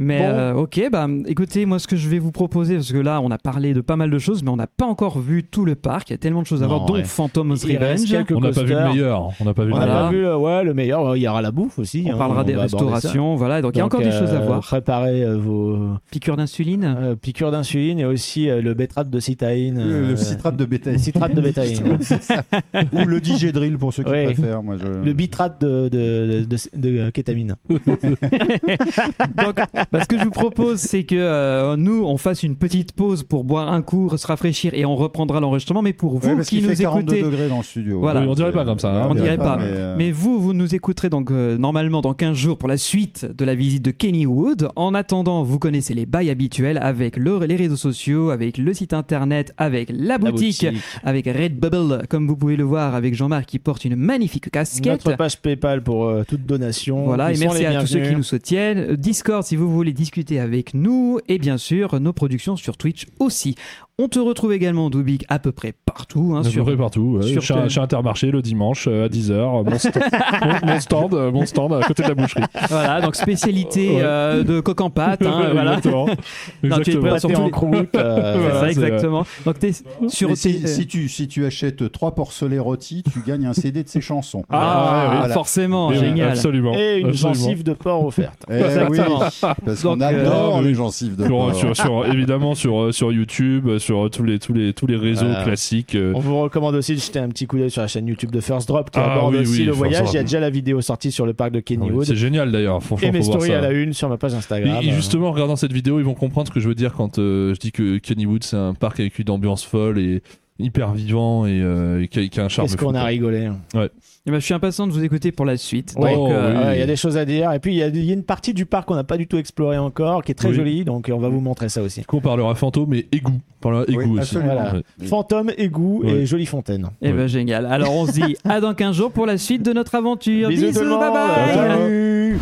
Mais Bon. euh, ok, bah écoutez, moi ce que je vais vous proposer, parce que là on a parlé de pas mal de choses, mais on n'a pas encore vu tout le parc. Il y a tellement de choses à Non, voir, dont ouais. Phantom's Il reste Revenge. On n'a pas vu le meilleur. On n'a pas vu On le Voilà. meilleur. pas vu, euh, ouais, le meilleur. Il y aura la bouffe aussi. On hein, parlera des aborder ça. restaurations, voilà. Donc, il y a encore des choses à euh, voir. Préparez euh, vos Piqûre d'insuline. euh, piqûres d'insuline et aussi euh, le bétrate de citaïne. Le, euh, le citrate de bétail. citrate de bétaïne. Ou le digedril pour ceux qui Oui. préfèrent. Moi, je... le bitrate de, de, de, de- de kétamine. Donc, bah, ce que je vous propose, c'est que euh, nous, on fasse une petite pause pour boire un coup, se rafraîchir et on reprendra l'enregistrement. Mais pour vous Ouais, qui nous fait 42 écoutez, degrés dans le studio. Voilà. Oui, on dirait pas comme ça, hein. on dirait pas. mais, euh, Mais vous, vous nous écouterez donc euh, normalement dans 15 jours pour la suite de la visite de Kennywood. En attendant, vous connaissez les bails habituels avec le- les réseaux sociaux, avec le site internet, avec la La boutique, avec Redbubble, comme vous pouvez le voir avec Jean-Marc qui porte une magnifique casquette. Notre page PayPal pour euh, toute donation. Voilà, Ils et merci à tous ceux qui nous soutiennent. Discord si vous voulez discuter avec nous. Et bien sûr, nos productions sur Twitch aussi. On te retrouve également, Dubik, à peu près partout. hein, À peu sur... près partout. ouais. sur chez, tel- Intermarché le dimanche euh, à 10h. Mon, st- [LAUGHS] mon- mon stand, euh, mon stand à côté de la boucherie. Voilà, donc spécialité Ouais. euh, de coq en pâte. hein, voilà. Exactement. [LAUGHS] Non, tu es prêt sur Pâté tous en les- croûte, euh, [LAUGHS] C'est Voilà, ça, exactement. Donc, t'es sur si, si tu, si tu achètes trois porcelets rôtis, tu gagnes un CD de ses chansons. Ah, ouais, Voilà. forcément, génial. absolument. Et une absolument. gencive de porc offerte. Eh oui, Exactement. parce qu'on adore euh, les gencives de Sur, porc. sur- sur- évidemment sur, sur YouTube, euh, sur tous les, tous les, tous les réseaux classiques. euh, On vous recommande aussi de jeter un petit coup d'œil sur la chaîne YouTube de First Drop qui Ah aborde oui, aussi oui, le voyage. Drop. Il y a déjà la vidéo sortie sur le parc de Kennywood. c'est génial d'ailleurs. Et mes stories à la une sur ma page Instagram. Et, et justement, en regardant cette vidéo, ils vont comprendre ce que je veux dire quand euh, je dis que Kennywood, c'est un parc avec une ambiance folle et hyper vivant et, euh, et qui, a, qui a un charme. Qu'est-ce qu'on a rigolé. Eh ben, je suis impatient de vous écouter pour la suite. Ouais, Donc, Oh, euh, oui. Ouais, Il y a des choses à dire. Et puis, il y, a- il y a une partie du parc qu'on n'a pas du tout exploré encore, qui est très Oui. jolie. Donc, on va vous montrer ça aussi. Du coup, on parlera fantôme et égout. On parlera égout Oui, aussi. absolument. Voilà. Ouais. Fantôme, égout Ouais. et jolie fontaine. Eh ben, génial. Alors, on se dit à dans 15 jours pour la suite de notre aventure. Bisous tout le monde. bye bye. Salut.